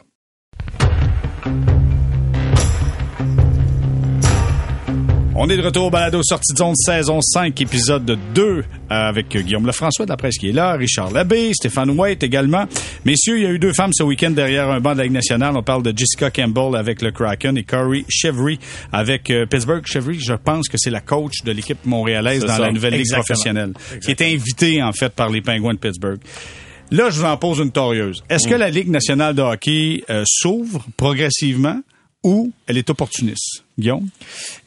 On est de retour au balado sortie de zone saison 5, épisode 2, euh, avec Guillaume Lefrançois de la presse qui est là, Richard Labbé, Stéphane White également. Messieurs, il y a eu deux femmes ce week-end derrière un banc de la Ligue nationale. On parle de Jessica Campbell avec le Kraken et Corey Chevry avec euh, Pittsburgh. Chevry, je pense que c'est la coach de l'équipe montréalaise dans ça. la nouvelle Ligue Exactement. professionnelle, qui est invitée en fait par les Penguins de Pittsburgh. Là, je vous en pose une torieuse. Est-ce que la Ligue nationale de hockey euh, s'ouvre progressivement ou elle est opportuniste? Guillaume?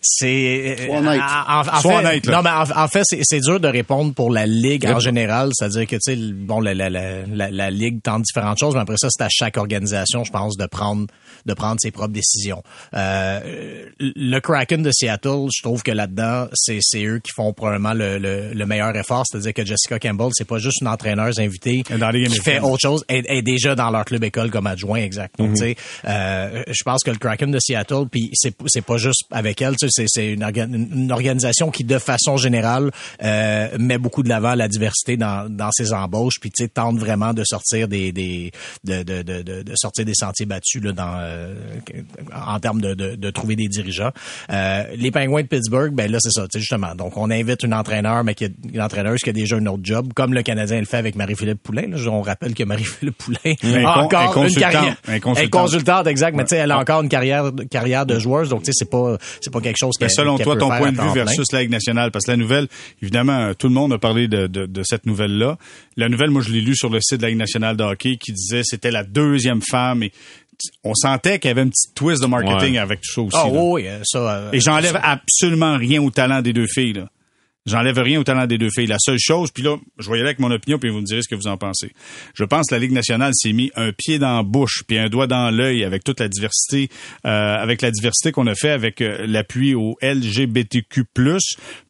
C'est Sois honnête. en, en Sois fait, honnête, là. non mais en, en fait c'est, c'est dur de répondre pour la ligue en général, c'est-à-dire que tu sais bon la, la, la, la, la ligue tente différentes choses, mais après ça c'est à chaque organisation, je pense, de prendre de prendre ses propres décisions. Euh, le Kraken de Seattle, je trouve que là-dedans c'est, c'est eux qui font probablement le, le, le meilleur effort, c'est-à-dire que Jessica Campbell c'est pas juste une entraîneuse invitée dans qui fait autre chose, elle est déjà dans leur club école comme adjoint exact. Donc tu sais, euh, je pense que le Kraken de Seattle, puis c'est c'est pas juste avec elle, tu sais, c'est c'est une, orga- une organisation qui de façon générale euh, met beaucoup de l'avant la diversité dans dans ses embauches, puis tu sais tente vraiment de sortir des des de de de, de, de sortir des sentiers battus là dans euh, en termes de, de de trouver des dirigeants. Euh, les Penguins de Pittsburgh, ben là c'est ça, tu sais justement. Donc on invite une entraîneur, mais qui a, une entraîneuse qui a déjà un autre job, comme le Canadien le fait avec Marie-Philippe Poulain. Là. On rappelle que Marie-Philippe Poulain Un a un encore une carrière, Un consultant. Elle est consultante, exact, mais tu sais, elle a encore une carrière carrière de joueuse, donc tu sais, c'est pas c'est pas quelque chose Mais qu'elle- selon toi, ton point de vue versus la Ligue nationale, parce que la nouvelle, évidemment, euh, tout le monde a parlé de, de, de cette nouvelle-là. La nouvelle, moi, je l'ai lue sur le site de la Ligue nationale de hockey qui disait c'était la deuxième femme et on sentait qu'il y avait un petit twist de marketing Ouais. avec tout ça aussi. Ah là. oui, euh, ça. euh, Et j'enlève absolument rien au talent des deux filles. Là. J'enlève rien au talent des deux filles. La seule chose, puis là, je vais y aller avec mon opinion, puis vous me direz ce que vous en pensez. Je pense que la Ligue nationale s'est mis un pied dans la bouche, puis un doigt dans l'œil avec toute la diversité, euh, avec la diversité qu'on a fait avec euh, l'appui au LGBTQ+,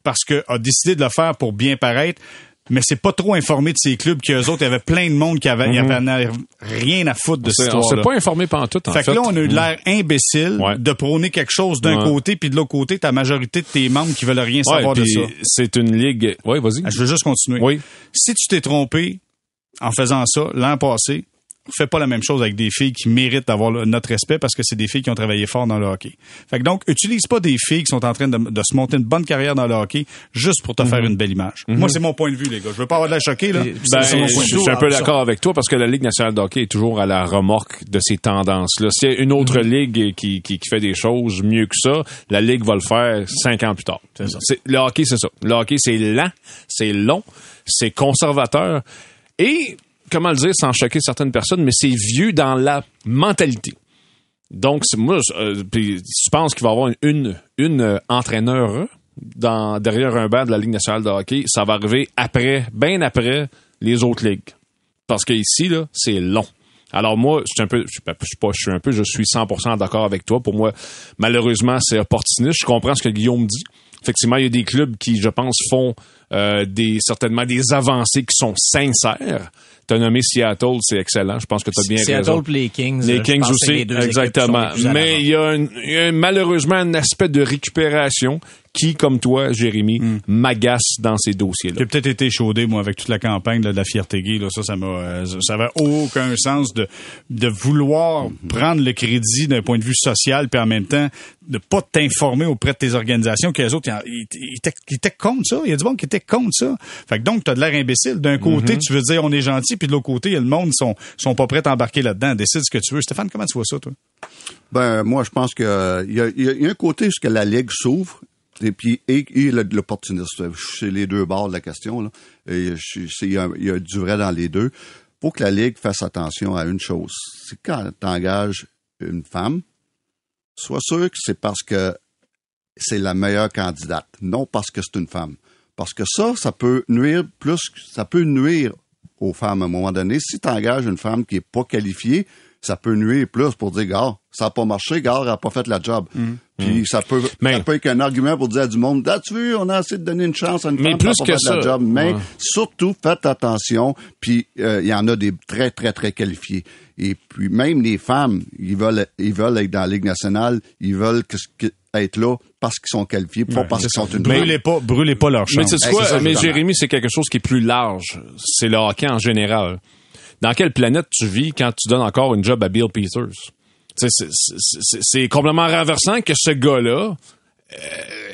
parce que a décidé de le faire pour bien paraître mais c'est pas trop informé de ces clubs qu'eux autres, il y avait plein de monde qui avait, avait rien à foutre de cette histoire. On s'est pas informé pendant tout, en fait. Fait que là, on a eu l'air imbécile de prôner quelque chose d'un côté, puis de l'autre côté, ta majorité de tes membres qui veulent rien savoir de ça. C'est une ligue. Oui, vas-y. Je veux juste continuer. Oui. Si tu t'es trompé en faisant ça l'an passé, fais pas la même chose avec des filles qui méritent d'avoir notre respect parce que c'est des filles qui ont travaillé fort dans le hockey. Fait que donc, utilise pas des filles qui sont en train de, se monter une bonne carrière dans le hockey juste pour te faire mhm. une belle image. Mhm. Moi, c'est mon point de vue, les gars. Je veux pas avoir de la choquer, là. Ben, je suis un peu d'accord avec toi parce que la Ligue nationale de hockey est toujours à la remorque de ces tendances-là. S'il y a une autre mhm. ligue qui, qui, fait des choses mieux que ça, la Ligue va le faire cinq ans plus tard. Le hockey, c'est ça. Le hockey, c'est lent, c'est long, c'est conservateur. Et comment le dire sans choquer certaines personnes, mais c'est vieux dans la mentalité. Donc, moi, euh, tu penses qu'il va y avoir une, une euh, entraîneur dans, derrière un banc de la Ligue nationale de hockey, ça va arriver après, bien après les autres ligues. Parce que ici, là, c'est long. Alors moi, je suis un peu, je suis pas, je suis un peu, je suis 100% d'accord avec toi. Pour moi, malheureusement, c'est opportuniste. Je comprends ce que Guillaume dit. Effectivement, il y a des clubs qui, je pense, font euh, des certainement des avancées qui sont sincères. T'as nommé Seattle, c'est excellent. Je pense que tu as bien Seattle raison. Seattle les Kings. Les Kings aussi, exactement. Mais il y, a malheureusement un aspect de récupération qui, comme toi, Jérémy, hmm. m'agace dans ces dossiers-là. J'ai peut-être été chaudé, moi, avec toute la campagne de la fierté gay. Là, ça, ça m'a, euh, ça avait aucun sens de, de vouloir hmm. prendre le crédit d'un point de vue social, puis en même temps, de pas t'informer auprès de tes organisations que les autres, ils, étaient contre ça. Il y a du monde qui était contre ça. Fait que donc, t'as de l'air imbécile. D'un côté, hmm. tu veux dire on est gentil, puis de l'autre côté, le monde sont, sont pas prêts à embarquer là-dedans. Décide ce que tu veux. Stéphane, comment tu vois ça, toi? Ben, moi, je pense qu'il y, a, y a un côté où que la Ligue s'ouvre et puis, et, l'opportuniste. C'est les deux bords de la question. Là. Et il y, a, du vrai dans les deux. Faut que la Ligue fasse attention à une chose. C'est quand tu engages une femme, sois sûr que c'est parce que c'est la meilleure candidate, non parce que c'est une femme. Parce que ça, ça peut nuire plus, ça peut nuire aux femmes à un moment donné. Si tu engages une femme qui est pas qualifiée, ça peut nuire plus pour dire, gars, ça n'a pas marché, gars, elle n'a pas fait la job. Mm. Puis mm. ça peut ça peut être un argument pour dire à du monde, as-tu vu, on a essayé de donner une chance à une mais femme plus pas que fait ça. la job. Mais surtout, faites attention, puis euh, il y en a des très, très, très qualifiés. Et puis même les femmes, ils veulent ils veulent être dans la Ligue nationale, ils veulent être là parce qu'ils sont qualifiés, pas parce qu'ils sont une brûlez pas, brûlez pas leur chance. Mais c'est quoi? mais Jérémy, c'est quelque chose qui est plus large. C'est le hockey en général dans quelle planète tu vis quand tu donnes encore une job à Bill Peters? C'est complètement renversant que ce gars-là euh,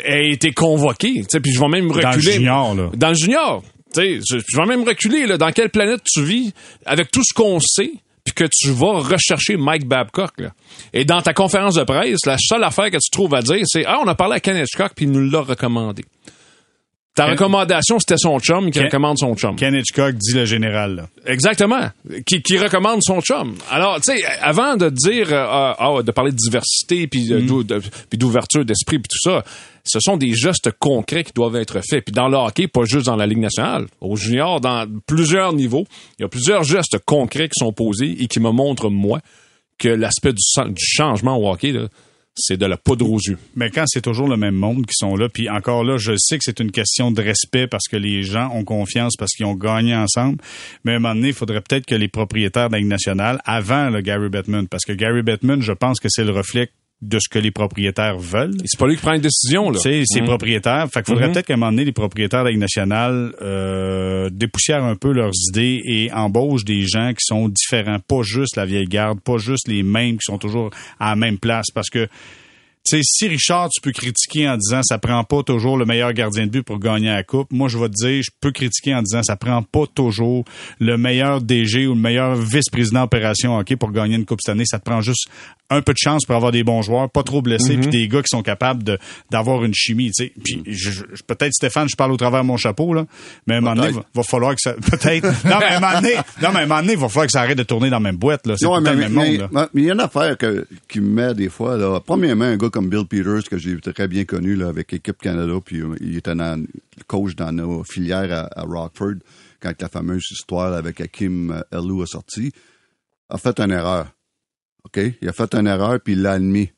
ait été convoqué. Puis je vais même reculer. Dans le junior, là. Dans le junior. Je, je vais même reculer. Là, dans quelle planète tu vis avec tout ce qu'on sait? Que tu vas rechercher Mike Babcock. Là. Et dans ta conférence de presse, la seule affaire que tu trouves à dire, c'est « Ah, on a parlé à Ken Hitchcock, puis il nous l'a recommandé. » Ta recommandation, c'était son chum qui recommande son chum. Ken Hitchcock dit le général. Là. Exactement. Qui, qui, recommande son chum. Alors, tu sais, avant de dire, euh, ah, ah, de parler de diversité, puis mm. d'ouverture d'esprit, puis tout ça, ce sont des gestes concrets qui doivent être faits. Puis dans le hockey, pas juste dans la Ligue nationale, au junior, dans plusieurs niveaux, il y a plusieurs gestes concrets qui sont posés et qui me montrent, moi, que l'aspect du, changement au hockey, c'est de la poudre aux yeux. Mais quand c'est toujours le même monde qui sont là, puis encore là, je sais que c'est une question de respect parce que les gens ont confiance parce qu'ils ont gagné ensemble. Mais à un moment donné, il faudrait peut-être que les propriétaires de nationale, avant le Gary Bettman, parce que Gary Bettman, je pense que c'est le reflet de ce que les propriétaires veulent. C'est pas lui qui prend une décision, là. C'est ses mmh. propriétaires. Fait qu'il faudrait mmh. peut-être qu'à un moment donné, les propriétaires de la nationale euh, dépoussièrent un peu leurs idées et embauchent des gens qui sont différents. Pas juste la vieille garde, pas juste les mêmes qui sont toujours à la même place. Parce que tu sais, si Richard, tu peux critiquer en disant ça prend pas toujours le meilleur gardien de but pour gagner la coupe, moi je vais te dire, je peux critiquer en disant ça prend pas toujours le meilleur DG ou le meilleur vice-président opération hockey pour gagner une coupe cette année. Ça te prend juste un peu de chance pour avoir des bons joueurs, pas trop blessés, puis mhm. des gars qui sont capables de d'avoir une chimie. Tu sais. Puis peut-être Stéphane, je parle au travers de mon chapeau là, mais à un moment donné, va, va falloir que ça *laughs* peut-être. non mais à un moment donné, non mais à un moment donné, il va falloir que ça arrête de tourner dans la même boîte là. C'est mais, le même monde. Mais il y a une affaire que, qui me met des fois là. Premièrement, un gars comme Bill Peters, que j'ai très bien connu là, avec l'équipe Canada, puis euh, il était dans, coach dans nos filières à, Rockford, quand la fameuse histoire avec Hakim Elou a sorti, a fait une erreur. OK? Il a fait une erreur, puis il l'a admis.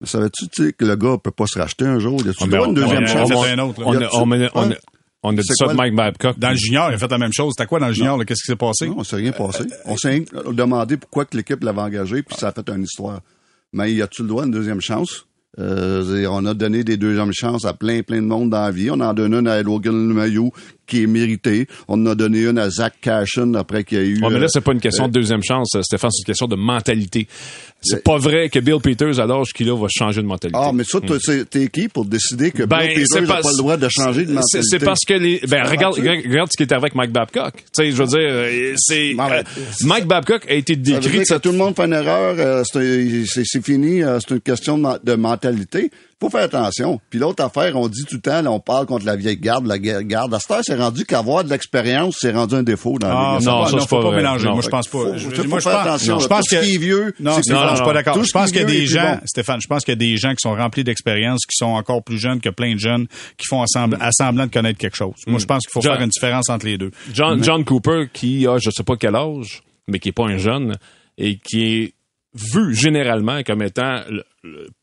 Mais savais-tu que le gars peut pas se racheter un jour? Il a ah, une deuxième chance? On a dit ça de Mike Babcock. Dans le junior, il a fait la même chose. C'était quoi dans le junior? Qu'est-ce qui s'est passé? Non, on s'est rien passé. On s'est demandé pourquoi que l'équipe l'avait engagé, puis ça a fait une histoire. Mais y a-tu le droit à une deuxième chance? Euh, on a donné des deuxièmes chances à plein, plein de monde dans la vie. On en donne une à Logan Mayou qui est mérité. On en a donné une à Zach Cashin après qu'il y a eu. Ouais, mais là, c'est pas une question de deuxième chance, Stéphane, c'est une question de mentalité. C'est pas vrai que Bill Peters, à l'âge qu'il a, va changer de mentalité. Ah, mais ça, hmm. t'es qui pour décider que ben, Bill Peters n'a pas, le droit de changer de mentalité? C'est parce que les, ben, regarde, regarde ce qui est arrivé avec Mike Babcock. Tu sais, je veux dire, euh, c'est, euh, Mike Babcock a été décrit. Ça, tout le monde fait une erreur, euh, c'est fini, c'est une question de mentalité faut faire attention. Puis l'autre affaire, on dit tout le temps, là, on parle contre la vieille garde, la garde. À cette heure, c'est rendu qu'avoir de l'expérience, c'est rendu un défaut dans ah, les Non, ça, faut pas, mélanger. moi, je pense pas. Faut, je, moi, je faire attention. Je pense que... qui est vieux, non, non, non, je suis pas d'accord. Je pense qu'il y a des gens, Stéphane, je pense qu'il y a des gens qui sont remplis d'expérience, qui sont encore plus jeunes que plein de jeunes, qui font assemblant de connaître quelque chose. Moi, je pense qu'il faut faire une différence entre les deux. John, John Cooper, qui a, je sais pas quel âge, mais qui est pas un jeune, et qui est vu généralement comme étant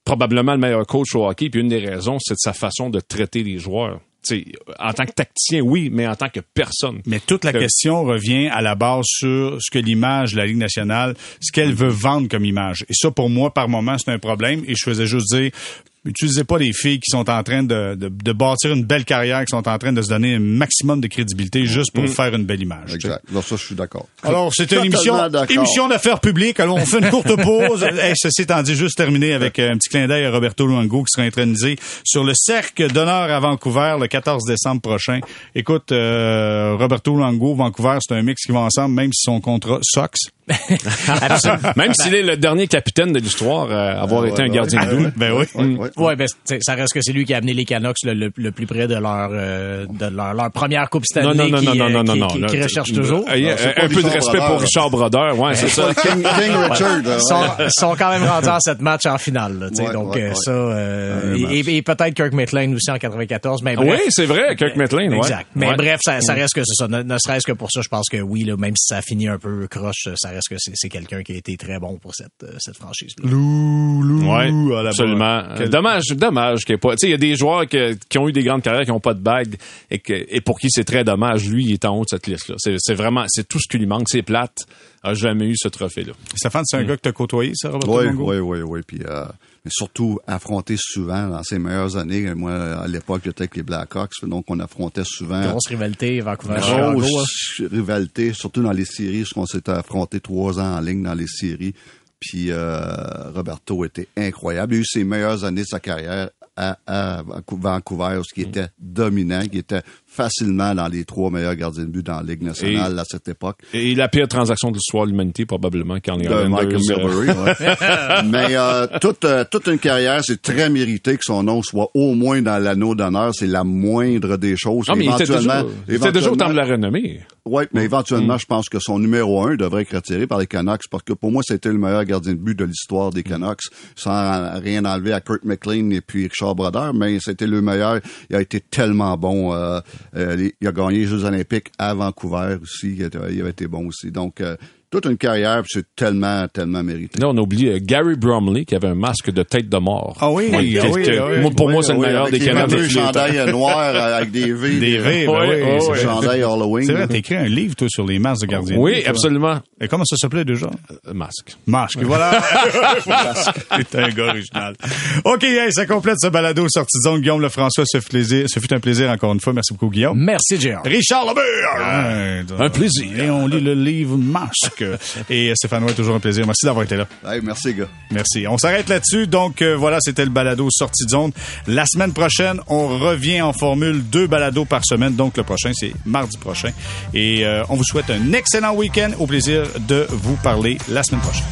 probablement le meilleur coach au hockey. Puis une des raisons, c'est de sa façon de traiter les joueurs. T'sais, en tant que tacticien, oui, mais en tant que personne. Mais toute la question revient à la base sur ce que l'image de la Ligue nationale, ce qu'elle veut vendre comme image. Et ça, pour moi, par moment, c'est un problème. Et je faisais juste dire, Utilisez pas des filles qui sont en train de, de, bâtir une belle carrière, qui sont en train de se donner un maximum de crédibilité juste pour mm. faire une belle image. Exact. Alors ça, je suis d'accord. Alors, c'était une émission, émission d'affaires publiques. Alors, on fait une courte pause. *laughs* hey, ceci étant dit, juste terminer avec un petit clin d'œil à Roberto Luango qui sera intronisé sur le cercle d'honneur à Vancouver le 14 décembre prochain. Écoute, euh, Roberto Luango, Vancouver, c'est un mix qui va ensemble, même si son contrat Sox. *laughs* Même s'il est le dernier capitaine de l'histoire à avoir été un gardien de but. Ben oui. Ouais, ben, ça reste que c'est lui qui a amené les Canucks le, plus près de leur euh, de leur, première Coupe Stanley non, non, non, non, non, non, non, qui, recherche toujours. un peu de respect pour Richard Brodeur, ouais, c'est ça. *laughs* King, Richard. Ils sont, quand même rendus en cette match en finale, là, donc euh, ça euh, et, peut-être Kirk Metling aussi en 94, mais Oui, c'est vrai, Kirk Metling, Exact. Mais bref, ça, reste que c'est ça. Ne, serait-ce que pour ça, je pense que oui, même si ça a fini un peu croche, ça reste que c'est quelqu'un qui a été très bon pour cette, cette franchise. -là. Lou, lou, ouais, absolument. Dommage, dommage qu'il pas. Tu sais, il y a des joueurs qui ont eu des grandes carrières qui n'ont pas de bague et, que, et pour qui c'est très dommage. Lui, il est en haut de cette liste-là. C'est vraiment, c'est tout ce qui lui manque. C'est plate. A jamais eu ce trophée-là. Stéphane, c'est un mm. gars que tu as côtoyé, ça, Robert Oui, oui, oui, oui. Puis, euh, mais surtout affronté souvent dans ses meilleures années. Moi, à l'époque, j'étais avec les Blackhawks, donc on affrontait souvent. Grosse rivalité, Vancouver. Grosse rivalité, surtout dans les séries, parce qu'on s'était affronté trois ans en ligne dans les séries. Puis euh, Roberto était incroyable. Il a eu ses meilleures années de sa carrière à, à Vancouver, ce qui était dominant, qui était facilement dans les trois meilleurs gardiens de but dans la Ligue nationale à cette époque. Et la pire transaction de l'histoire de l'humanité, probablement, quand les de Michael Milbury, ouais. *laughs* Mais euh, toute, euh, toute une carrière, c'est très mérité que son nom soit au moins dans l'anneau d'honneur. C'est la moindre des choses. Non, mais éventuellement, il était déjà, au temps de la renommée. Oui, mais éventuellement, mm. je pense que son numéro un devrait être retiré par les Canucks parce que pour moi, c'était le meilleur gardien de but de l'histoire des Canucks, sans rien enlever à Kurt McLean et puis Richard Brodeur, mais c'était le meilleur. Il a été tellement bon. Euh, il a gagné les Jeux olympiques à Vancouver aussi. Il, avait été bon aussi. Donc, euh, toute une carrière, c'est tellement, tellement mérité. Là, on oublie euh, Gary Bromley qui avait un masque de tête de mort. Ah oui, oui, oui, Pour moi, c'est le meilleur des Canadiens. Un chandail noir avec des V. Des V, ben oui. oui, chandail Halloween. C'est vrai, t'as écrit un livre, toi, sur les masques de gardiens. Oui, absolument. Et comment ça s'appelait déjà? Euh, masque. Masque, voilà. *laughs* C'est un gars original. OK, ça complète ce balado sortie de zone. Guillaume Lefrançois, ce, plaisir, ce fut un plaisir encore une fois. Merci beaucoup, Guillaume. Merci, Gérard. Richard Lebert. un plaisir. Et on lit le livre Masque. Et Stéphane Roy, toujours un plaisir. Merci d'avoir été là. merci, gars. Merci. On s'arrête là-dessus. Donc, euh, voilà, c'était le balado sortie de zone. La semaine prochaine, on revient en formule deux balados par semaine. Donc, le prochain, c'est mardi prochain. Et euh, on vous souhaite un excellent week-end. Au plaisir de vous parler la semaine prochaine.